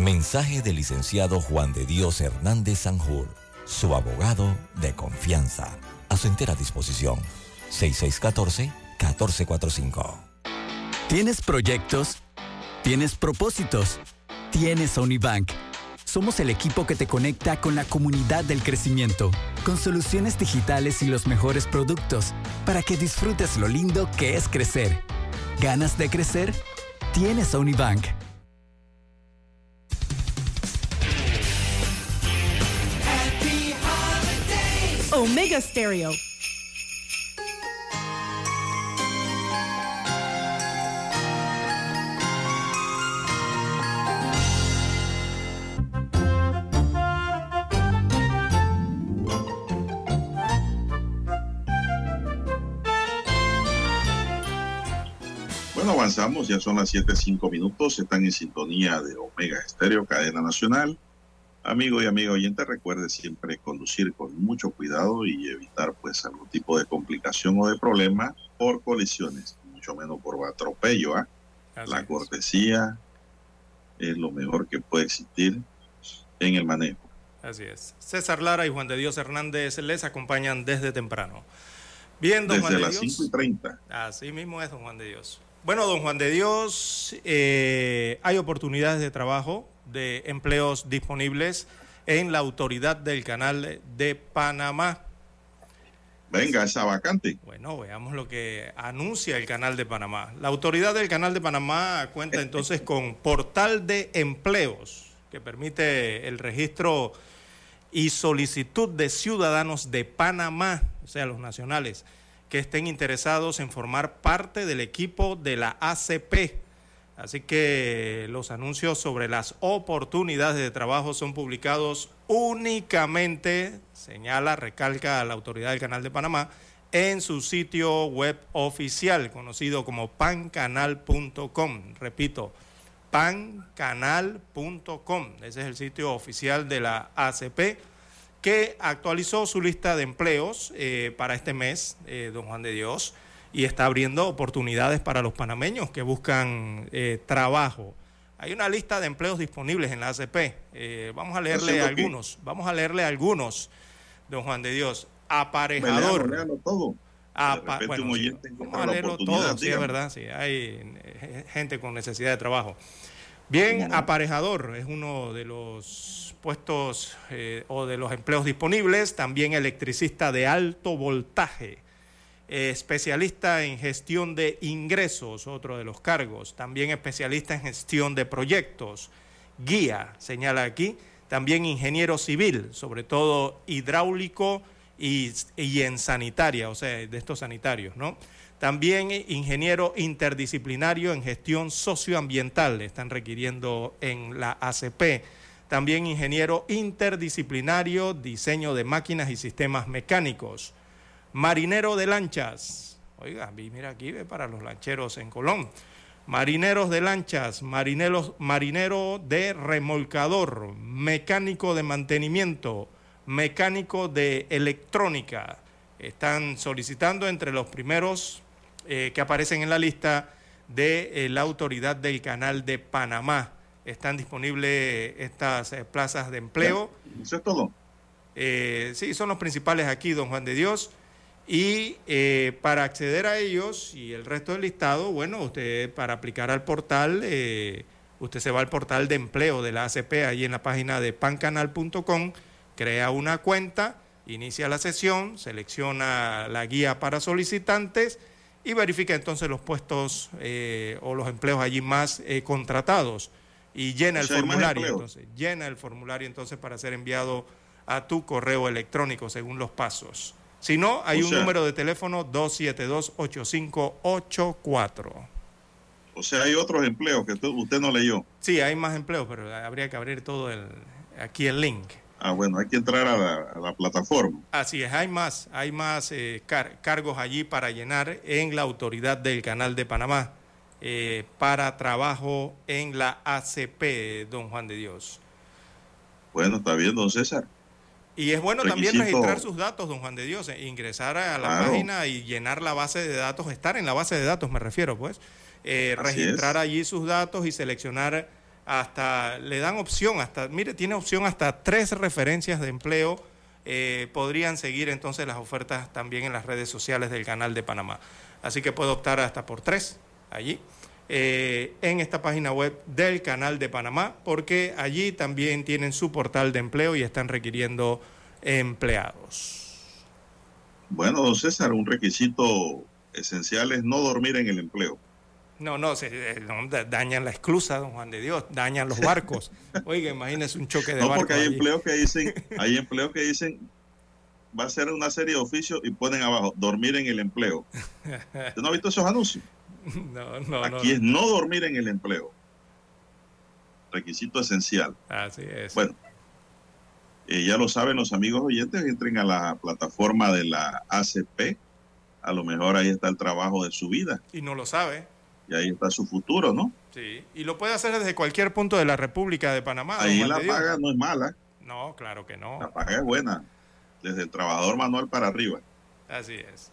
Mensaje del licenciado Juan de Dios Hernández Sanjur, su abogado de confianza. A su entera disposición. 6614-1445. ¿Tienes proyectos? ¿Tienes propósitos? Tienes Unibank. Somos el equipo que te conecta con la comunidad del crecimiento, con soluciones digitales y los mejores productos, para que disfrutes lo lindo que es crecer. ¿Ganas de crecer? Tienes Unibank. Omega Stereo. Bueno, avanzamos, ya son las 7.05 minutos, están en sintonía de Omega Estéreo, cadena nacional. Amigo y amiga oyente, recuerde siempre conducir con mucho cuidado y evitar pues algún tipo de complicación o de problema por colisiones, mucho menos por atropello. ¿ah? la cortesía es lo mejor que puede existir en el manejo. Así es. César Lara y Juan de Dios Hernández les acompañan desde temprano. Bien, don Juan Desde de las Dios. 5 y 30. Así mismo es, don Juan de Dios. Bueno, don Juan de Dios, eh, hay oportunidades de trabajo, de empleos disponibles en la autoridad del canal de Panamá. Venga, esa vacante. Bueno, veamos lo que anuncia el canal de Panamá. La autoridad del canal de Panamá cuenta entonces con portal de empleos que permite el registro y solicitud de ciudadanos de Panamá, o sea, los nacionales, que estén interesados en formar parte del equipo de la ACP. Así que los anuncios sobre las oportunidades de trabajo son publicados únicamente, señala, recalca a la autoridad del Canal de Panamá, en su sitio web oficial, conocido como pancanal.com. Repito, pancanal.com. Ese es el sitio oficial de la ACP que actualizó su lista de empleos eh, para este mes, eh, don Juan de Dios, y está abriendo oportunidades para los panameños que buscan eh, trabajo. Hay una lista de empleos disponibles en la ACP. Eh, vamos a leerle algunos. Vamos a leerle algunos, don Juan de Dios. Aparejador. léalo todo. Apa- bueno, sí, vamos a leerlo todo, sí, es verdad, sí, hay eh, gente con necesidad de trabajo. Bien, aparejador es uno de los puestos eh, o de los empleos disponibles, también electricista de alto voltaje, eh, especialista en gestión de ingresos, otro de los cargos, también especialista en gestión de proyectos, guía, señala aquí, también ingeniero civil, sobre todo hidráulico y, y en sanitaria, o sea, de estos sanitarios, ¿no? También ingeniero interdisciplinario en gestión socioambiental, le están requiriendo en la ACP. También ingeniero interdisciplinario, diseño de máquinas y sistemas mecánicos. Marinero de lanchas. Oiga, mira aquí ve para los lancheros en Colón. Marineros de lanchas, marineros, marinero de remolcador, mecánico de mantenimiento, mecánico de electrónica. Están solicitando entre los primeros eh, que aparecen en la lista de eh, la autoridad del canal de Panamá. Están disponibles estas eh, plazas de empleo. ¿Eso es todo? Sí, son los principales aquí, don Juan de Dios. Y eh, para acceder a ellos y el resto del listado, bueno, usted para aplicar al portal, eh, usted se va al portal de empleo de la ACP, ahí en la página de pancanal.com, crea una cuenta, inicia la sesión, selecciona la guía para solicitantes y verifica entonces los puestos eh, o los empleos allí más eh, contratados y llena O el sea, formulario. Entonces, llena el formulario entonces para ser enviado a tu correo electrónico según los pasos. Si no, hay O un sea- número de teléfono 272-8584. O sea, hay otros empleos que usted, no leyó. Sí, hay más empleos, pero habría que abrir todo el, aquí el link. Ah, bueno, hay que entrar a la, a la plataforma. Así es, hay más, hay más eh, car- cargos allí para llenar en la autoridad del Canal de Panamá eh, para trabajo en la ACP, don Juan de Dios. Bueno, está bien, don César. Y es bueno también registrar sus datos, don Juan de Dios, eh, ingresar a la Claro. página y llenar la base de datos, estar en la base de datos, me refiero, pues. Eh, registrar es. allí sus datos y seleccionar hasta, le dan opción, hasta, mire, tiene opción hasta tres referencias de empleo. eh, podrían seguir entonces las ofertas también en las redes sociales del canal de Panamá. Así que puede optar hasta por tres allí. Eh, en esta página web del canal de Panamá, porque allí también tienen su portal de empleo y están requiriendo empleados. Bueno, don César, un requisito esencial es no dormir en el empleo. No, no, se, eh, no, da- dañan la esclusa, don Juan de Dios, dañan los barcos. Oiga, imagínese un choque de No, barcos. porque hay allí. empleos que dicen, hay empleos que dicen, va a ser una serie de oficios y ponen abajo, dormir en el empleo. ¿Usted no ha visto esos anuncios? no, no, no. Aquí es no dormir en el empleo. Requisito esencial. Así es. Bueno, eh, ya lo saben los amigos oyentes, entren a la plataforma de la ACP. A lo mejor ahí está el trabajo de su vida Y no lo sabe. y ahí está su futuro, ¿no? Sí. Y lo puede hacer desde cualquier punto de la República de Panamá. Ahí la paga no es mala, No, claro que no. la paga es buena, desde el trabajador manual para arriba. Así es.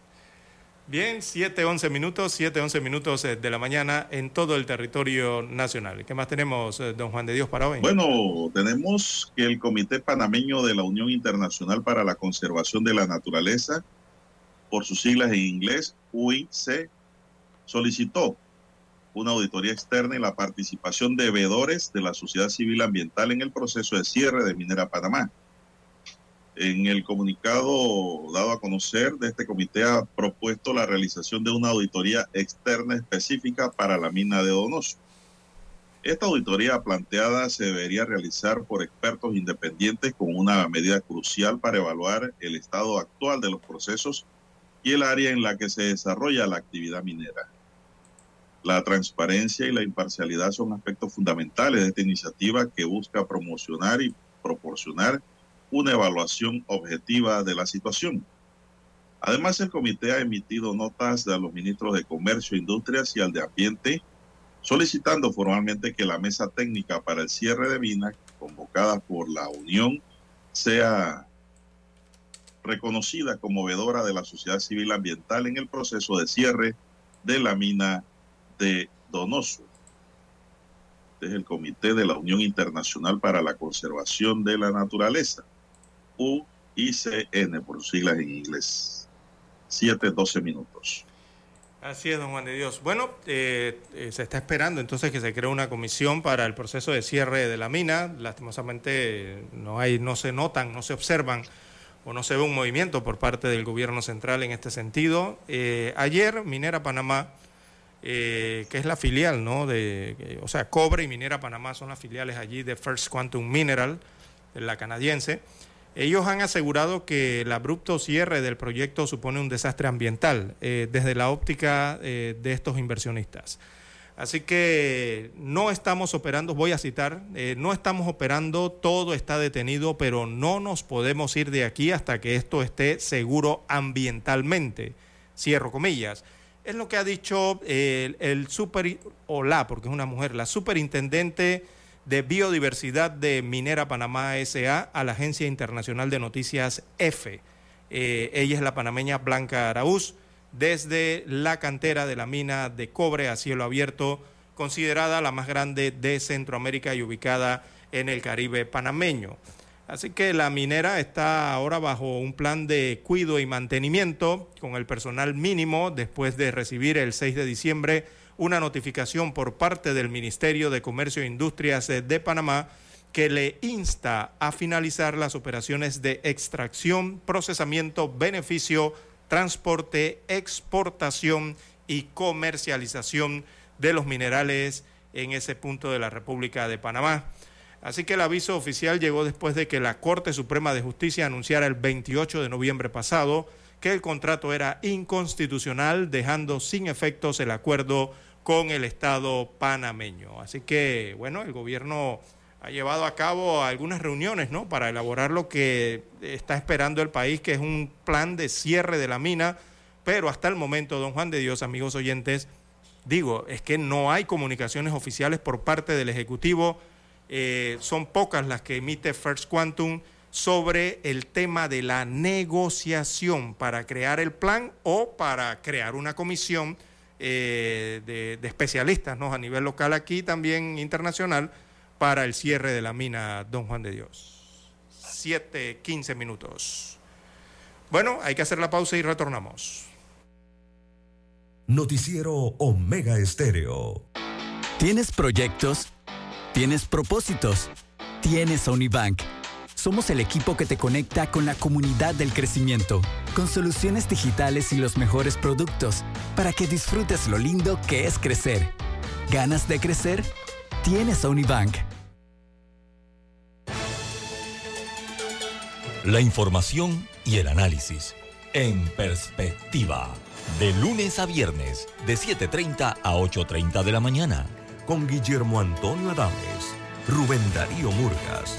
Bien, 7, 11 minutos, 7, 11 minutos eh, de la mañana en todo el territorio nacional. ¿Qué más tenemos, eh, don Juan de Dios, para hoy? Bueno, tenemos que el Comité Panameño de la Unión Internacional para la Conservación de la Naturaleza, por sus siglas en inglés, UIC, solicitó una auditoría externa y la participación de veedores de la sociedad civil ambiental en el proceso de cierre de Minera Panamá. En el comunicado dado a conocer de este comité ha propuesto la realización de una auditoría externa específica para la mina de Donoso. Esta auditoría planteada se debería realizar por expertos independientes con una medida crucial para evaluar el estado actual de los procesos y el área en la que se desarrolla la actividad minera. La transparencia y la imparcialidad son aspectos fundamentales de esta iniciativa que busca promocionar y proporcionar una evaluación objetiva de la situación. Además, el comité ha emitido notas a los ministros de Comercio, Industrias y al de Ambiente, solicitando formalmente que la mesa técnica para el cierre de minas, convocada por la Unión, sea reconocida como vedora de la sociedad civil ambiental en el proceso de cierre de la mina de Donoso. Este es el Comité de la Unión Internacional para la Conservación de la Naturaleza. UICN, por sus siglas en inglés. 7, 12 minutos. Así es, don Juan de Dios. Bueno, eh, eh, se está esperando entonces que se cree una comisión para el proceso de cierre de la mina. Lastimosamente no hay, no se notan, no se observan o no se ve un movimiento por parte del gobierno central en este sentido. Eh, ayer Minera Panamá, que es la filial, ¿no? De, o sea, Cobre y Minera Panamá son las filiales allí de First Quantum Mineral, la canadiense. Ellos han asegurado que el abrupto cierre del proyecto supone un desastre ambiental eh, desde la óptica eh, de estos inversionistas. Así que no estamos operando, voy a citar, eh, no estamos operando, todo está detenido, pero no nos podemos ir de aquí hasta que esto esté seguro ambientalmente. Cierro comillas. Es lo que ha dicho el, super, o la, porque es una mujer, la superintendente de Biodiversidad de Minera Panamá SA a la Agencia Internacional de Noticias EFE. Eh, ella es la panameña Blanca Araúz, desde la cantera de la mina de cobre a cielo abierto, considerada la más grande de Centroamérica y ubicada en el Caribe panameño. Así que la minera está ahora bajo un plan de cuido y mantenimiento con el personal mínimo después de recibir el 6 de diciembre una notificación por parte del Ministerio de Comercio e Industrias de Panamá que le insta a finalizar las operaciones de extracción, procesamiento, beneficio, transporte, exportación y comercialización de los minerales en ese punto de la República de Panamá. Así que el aviso oficial llegó después de que la Corte Suprema de Justicia anunciara el 28 de noviembre pasado que el contrato era inconstitucional, dejando sin efectos el acuerdo con el Estado panameño. Así que, bueno, el gobierno ha llevado a cabo algunas reuniones, ¿no? Para elaborar lo que está esperando el país, que es un plan de cierre de la mina, pero hasta el momento, don Juan de Dios, amigos oyentes, digo, es que no hay comunicaciones oficiales por parte del Ejecutivo, eh, son pocas las que emite First Quantum sobre el tema de la negociación para crear el plan o para crear una comisión eh, de, especialistas ¿no? a nivel local aquí, también internacional, para el cierre de la mina Don Juan de Dios. Siete, quince minutos. Bueno, hay que hacer la pausa y retornamos. Noticiero Omega Estéreo. ¿Tienes proyectos? ¿Tienes propósitos? ¿Tienes Unibank? Somos el equipo que te conecta con la comunidad del crecimiento, con soluciones digitales y los mejores productos, para que disfrutes lo lindo que es crecer. ¿Ganas de crecer? Tienes a Unibank. La información y el análisis. En perspectiva. De lunes a viernes, de 7.30 a 8.30 de la mañana. Con Guillermo Antonio Adames, Rubén Darío Murgas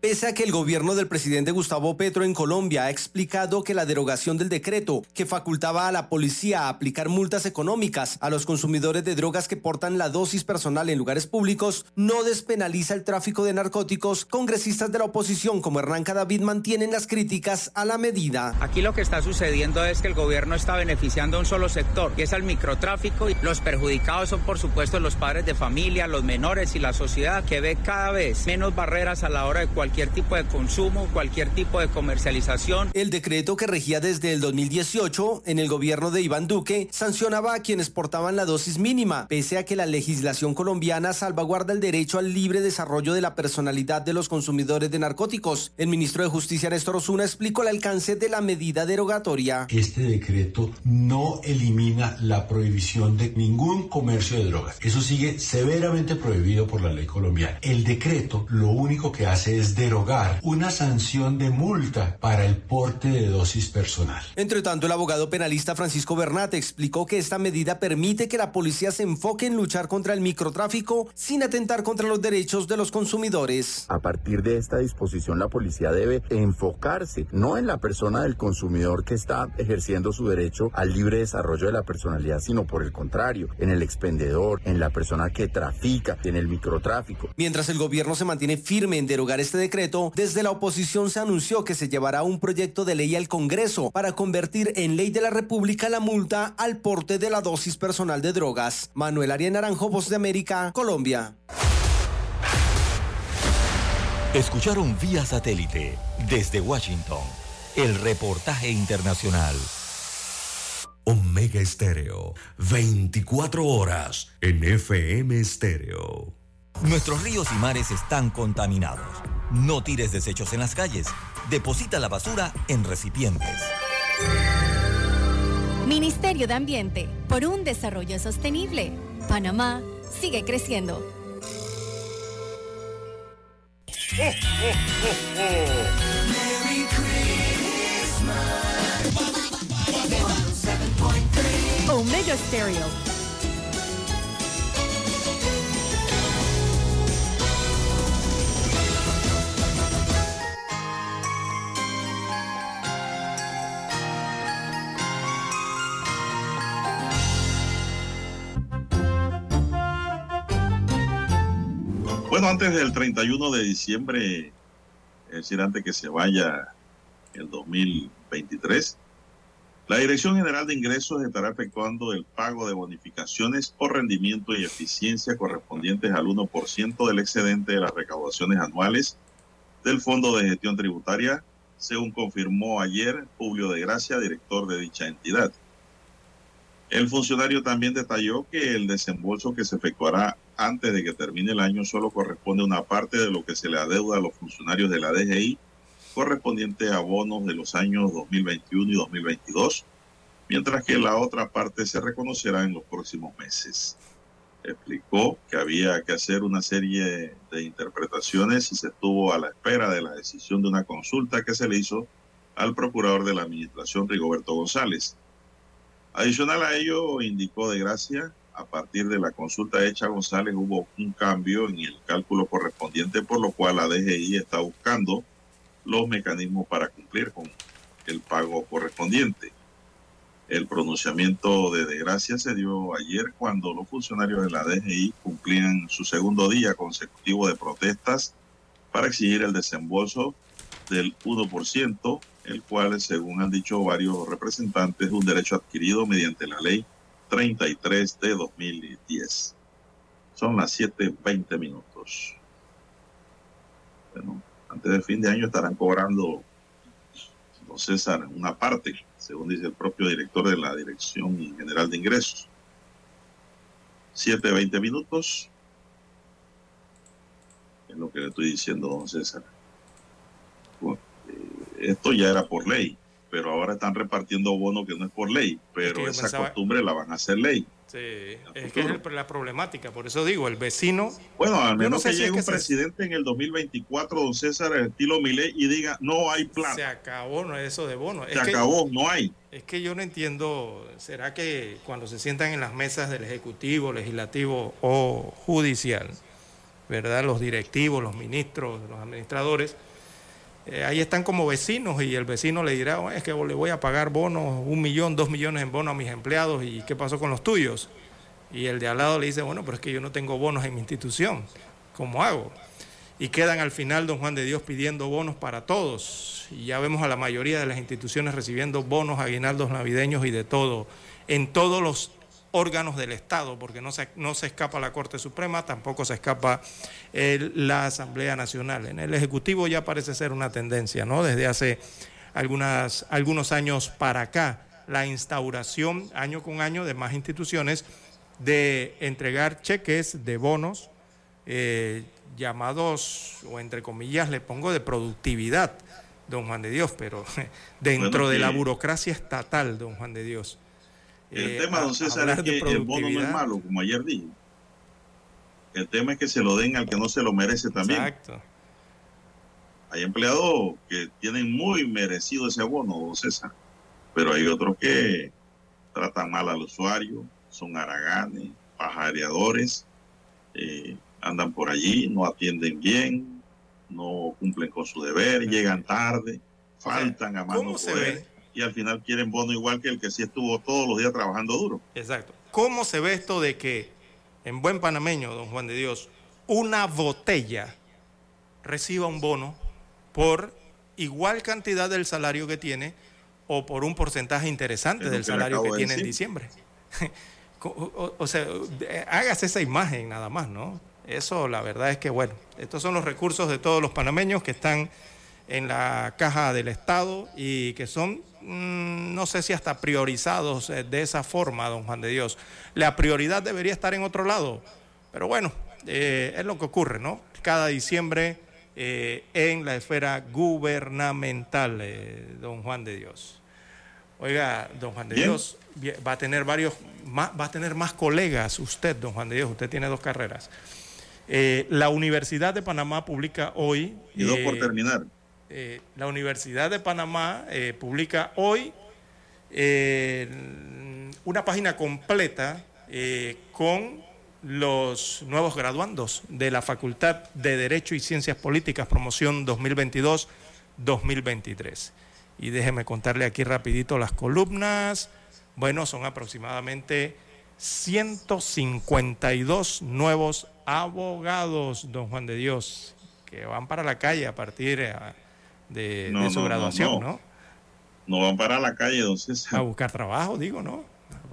Pese a que el gobierno del presidente Gustavo Petro en Colombia ha explicado que la derogación del decreto que facultaba a la policía a aplicar multas económicas a los consumidores de drogas que portan la dosis personal en lugares públicos no despenaliza el tráfico de narcóticos, congresistas de la oposición como Hernán Cadavid mantienen las críticas a la medida. Aquí lo que está sucediendo es que el gobierno está beneficiando a un solo sector, que es al microtráfico y los perjudicados son por supuesto los padres de familia, los menores y la sociedad que ve cada vez menos barreras a la hora de cualquier cualquier tipo de consumo, cualquier tipo de comercialización. El decreto que regía desde el 2018 en el gobierno de Iván Duque sancionaba a quienes portaban la dosis mínima, pese a que la legislación colombiana salvaguarda el derecho al libre desarrollo de la personalidad de los consumidores de narcóticos. El ministro de Justicia Néstor Osuna explicó el alcance de la medida derogatoria. Este decreto no elimina la prohibición de ningún comercio de drogas. Eso sigue severamente prohibido por la ley colombiana. El decreto lo único que hace es derogar una sanción de multa para el porte de dosis personal. Entre tanto, el abogado penalista Francisco Bernat explicó que esta medida permite que la policía se enfoque en luchar contra el microtráfico sin atentar contra los derechos de los consumidores. A partir de esta disposición, la policía debe enfocarse no en la persona del consumidor que está ejerciendo su derecho al libre desarrollo de la personalidad, sino por el contrario, en el expendedor, en la persona que trafica, en el microtráfico. Mientras el gobierno se mantiene firme en derogar este desde la oposición se anunció que se llevará un proyecto de ley al Congreso para convertir en ley de la República la multa al porte de la dosis personal de drogas. Manuel Arias Naranjo, Voz de América, Colombia. Escucharon vía satélite desde Washington el reportaje internacional. Omega Estéreo, 24 horas en FM Estéreo. Nuestros ríos y mares están contaminados. No tires desechos en las calles. Deposita la basura en recipientes. Ministerio de Ambiente, por un desarrollo sostenible. Panamá sigue creciendo. Omega Stereo. Antes del 31 de diciembre, es decir, antes que se vaya el 2023, la Dirección General de Ingresos estará efectuando el pago de bonificaciones por rendimiento y eficiencia correspondientes al 1% del excedente de las recaudaciones anuales del Fondo de Gestión Tributaria, según confirmó ayer Publio de Gracia, director de dicha entidad. El funcionario también detalló que el desembolso que se efectuará antes de que termine el año solo corresponde una parte de lo que se le adeuda a los funcionarios de la DGI correspondiente a bonos de los años 2021 y 2022, mientras que la otra parte se reconocerá en los próximos meses. Explicó que había que hacer una serie de interpretaciones y se estuvo a la espera de la decisión de una consulta que se le hizo al procurador de la Administración, Rigoberto González. Adicional a ello, indicó de gracia, a partir de la consulta hecha González hubo un cambio en el cálculo correspondiente, por lo cual la DGI está buscando los mecanismos para cumplir con el pago correspondiente. El pronunciamiento de desgracia se dio ayer cuando los funcionarios de la DGI cumplían su segundo día consecutivo de protestas para exigir el desembolso del 1%, el cual, según han dicho varios representantes, es un derecho adquirido mediante la ley 33 de 2010. Son las 7.20 minutos. Bueno, antes del fin de año estarán cobrando, don César, una parte, según dice el propio director de la Dirección General de Ingresos. 7.20 minutos. Es lo que le estoy diciendo, don César. Eh, esto ya era por ley. Pero ahora están repartiendo bonos que no es por ley, pero esa pensaba- costumbre la van a hacer ley. Sí, es que es el- la problemática, por eso digo, el vecino... Bueno, al no menos sé que si llegue un se- presidente en el 2024, don César, estilo Milei, y diga, no hay Se plata, acabó no es eso de bonos. se Es que- acabó, no hay. Es que yo no entiendo, ¿será que cuando se sientan en las mesas del Ejecutivo, Legislativo o Judicial, ¿verdad? Los directivos, los ministros, los administradores, eh, ahí están como vecinos y el vecino le dirá, "Oh, es que le voy a pagar bonos, un millón, dos millones en bonos a mis empleados y qué pasó con los tuyos. Y el de al lado le dice, bueno, pero es que yo no tengo bonos en mi institución, ¿cómo hago? Y quedan al final, don Juan de Dios, pidiendo bonos para todos. Y ya vemos a la mayoría de las instituciones recibiendo bonos, aguinaldos navideños y de todo, en todos los órganos del Estado, porque no se, no se escapa la Corte Suprema, tampoco se escapa el- la Asamblea Nacional. En el Ejecutivo ya parece ser una tendencia, ¿no? Desde hace algunas, algunos años para acá, la instauración año con año de más instituciones de entregar cheques de bonos eh, llamados, o entre comillas, le pongo de productividad, don Juan de Dios, pero dentro Bueno, de la burocracia estatal, don Juan de Dios. El Eh, tema, don César, es que el bono no es malo, como ayer dije. El tema es que se lo den al que no se lo merece también. Exacto. Hay empleados que tienen muy merecido ese bono, don César, pero hay otros que tratan mal al usuario, son haraganes, pajareadores, eh, andan por allí, no atienden bien, no cumplen con su deber, llegan tarde, faltan a mano ¿cómo se poder, ve? Y al final quieren bono igual que el que sí estuvo todos los días trabajando duro. Exacto. ¿Cómo se ve esto de que en buen panameño, don Juan de Dios, una botella reciba un bono por igual cantidad del salario que tiene o por un porcentaje interesante del salario que de tiene en diciembre? O, o sea, hágase esa imagen nada más, ¿no? Eso la verdad es que, bueno, estos son los recursos de todos los panameños que están en la caja del Estado y que son, no sé si hasta priorizados eh, de esa forma, don Juan de Dios. La prioridad debería estar en otro lado, pero bueno, eh, es lo que ocurre, ¿no? Cada diciembre eh, en la esfera gubernamental, eh, don Juan de Dios. Oiga, don Juan de Bien. Dios, va a tener varios, más, va a tener más colegas usted, don Juan de Dios, usted tiene dos carreras. La Universidad de Panamá publica hoy... Y dos por terminar. Eh, la Universidad de Panamá eh, publica hoy eh, una página completa con los nuevos graduandos de la Facultad de Derecho y Ciencias Políticas, promoción 2022-2023. Y déjeme contarle aquí rapidito las columnas. Bueno, son aproximadamente 152 nuevos abogados, don Juan de Dios, que van para la calle a partir eh, de, No, de su no, graduación, no. ¿no? Van para la calle, don César. A buscar trabajo, digo, ¿no?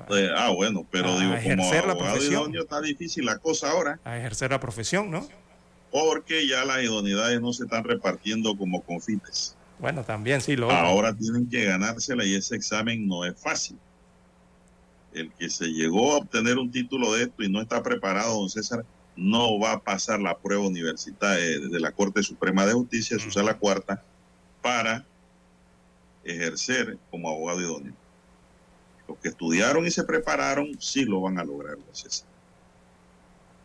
Eh, ah, bueno, pero A digo, como ejercer la abogado profesión. idóneo está difícil la cosa ahora, A ejercer la profesión, ¿no? porque ya las idoneidades no se están repartiendo como confites. Bueno, también sí, lo Ahora tienen que ganársela y ese examen no es fácil. El que se llegó a obtener un título de esto y no está preparado, don César, no va a pasar la prueba universitaria de la Corte Suprema de Justicia, su sala cuarta, para ejercer como abogado idóneo. Los que estudiaron y se prepararon sí lo van a lograr, César.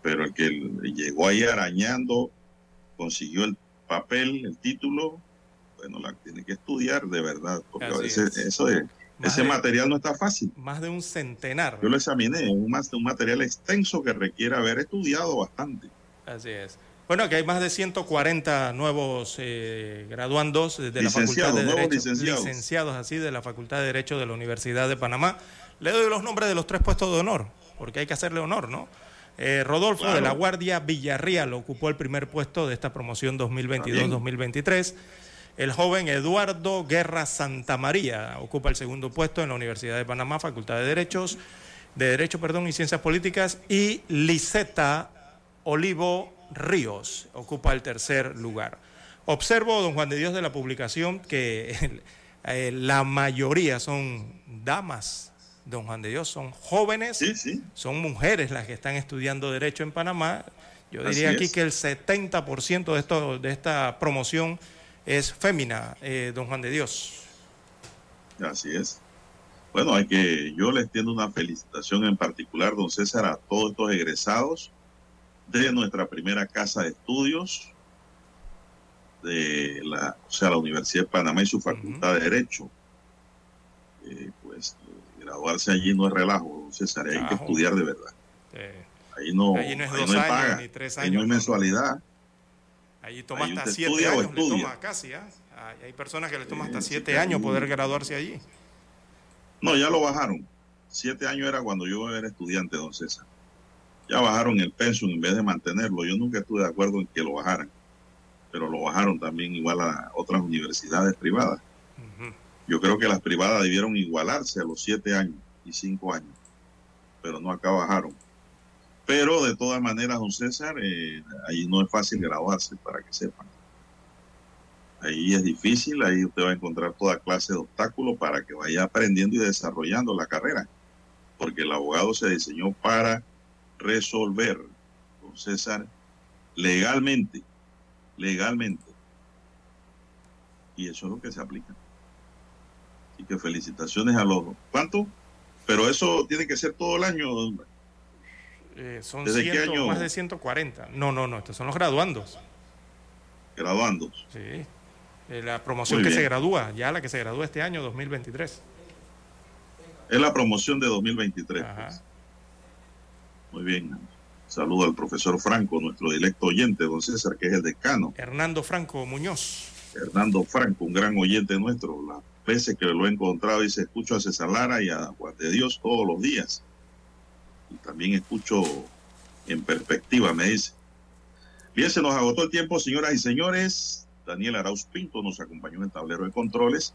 Pero el que llegó ahí arañando, consiguió el papel, el título, bueno, la tiene que estudiar de verdad, porque a Así veces es. eso es, Más ese de- material no está fácil. Más de un centenar. Yo lo examiné, es un, un material extenso que requiere haber estudiado bastante. Así es. Bueno, que hay más de 140 nuevos eh, graduandos de la Facultad Licenciados, de Derecho, licenciados. así de la Facultad de Derecho de la Universidad de Panamá. Le doy los nombres de los tres puestos de honor, porque hay que hacerle honor, ¿no? Eh, Rodolfo de Claro. la Guardia Villarreal ocupó el primer puesto de esta promoción 2022-2023. El joven Eduardo Guerra Santamaría ocupa el segundo puesto en la Universidad de Panamá, Facultad de Derechos, de Derecho, perdón, y Ciencias Políticas, y Liseta Olivo Ríos ocupa el tercer lugar. Observo, don Juan de Dios, de la publicación que eh, la mayoría son damas, don Juan de Dios, son jóvenes, son mujeres las que están estudiando Derecho en Panamá. Yo Así diría aquí es. que el 70% de, esto, de esta promoción es fémina, eh, don Juan de Dios. Así es. Bueno, hay que, yo les tiendo una felicitación en particular, don César, a todos estos egresados de nuestra primera casa de estudios, de la, o sea, la Universidad de Panamá y su Facultad de Derecho. Eh, pues eh, graduarse allí no es relajo, don César, hay que estudiar de verdad. Ahí no, Allí no es ahí dos no años, paga, ni tres ahí no hay años, mensualidad. Allí toma Ahí hasta siete años, le toma casi, ¿ah? Hay- personas que le toma hasta siete años poder graduarse allí. No, ya lo bajaron. Siete años era cuando yo era estudiante, don César. Ya bajaron el pensum en vez de mantenerlo. Yo nunca estuve de acuerdo en que lo bajaran, pero lo bajaron también igual a otras universidades privadas. Yo creo que las privadas debieron igualarse a los siete años y cinco años, pero no acá bajaron. Pero de todas maneras, don César, eh, ahí no es fácil graduarse, para que sepan. Ahí es difícil, ahí usted va a encontrar toda clase de obstáculos para que vaya aprendiendo y desarrollando la carrera, porque el abogado se diseñó para resolver, don César, legalmente, legalmente. Y eso es lo que se aplica. Así que felicitaciones a los... ¿Cuánto? Pero eso tiene que ser todo el año. Eh, son ¿Desde qué ciento- año? más de 140. No, no, no, estos son los graduandos. Graduandos. Sí. Eh, la promoción que se gradúa, ya la que se gradúa este año, 2023. Es la promoción de 2023. pues. Muy bien. Saludo al profesor Franco, nuestro directo oyente, don César, que es el decano. Hernando Franco Muñoz. Hernando Franco, un gran oyente nuestro. Las veces que lo he encontrado y se escucho a César Lara y a Juan de Dios todos los días. Y también escucho en perspectiva, me dice. Bien, se nos agotó el tiempo, señoras y señores. Daniel Arauz Pinto nos acompañó en el tablero de controles.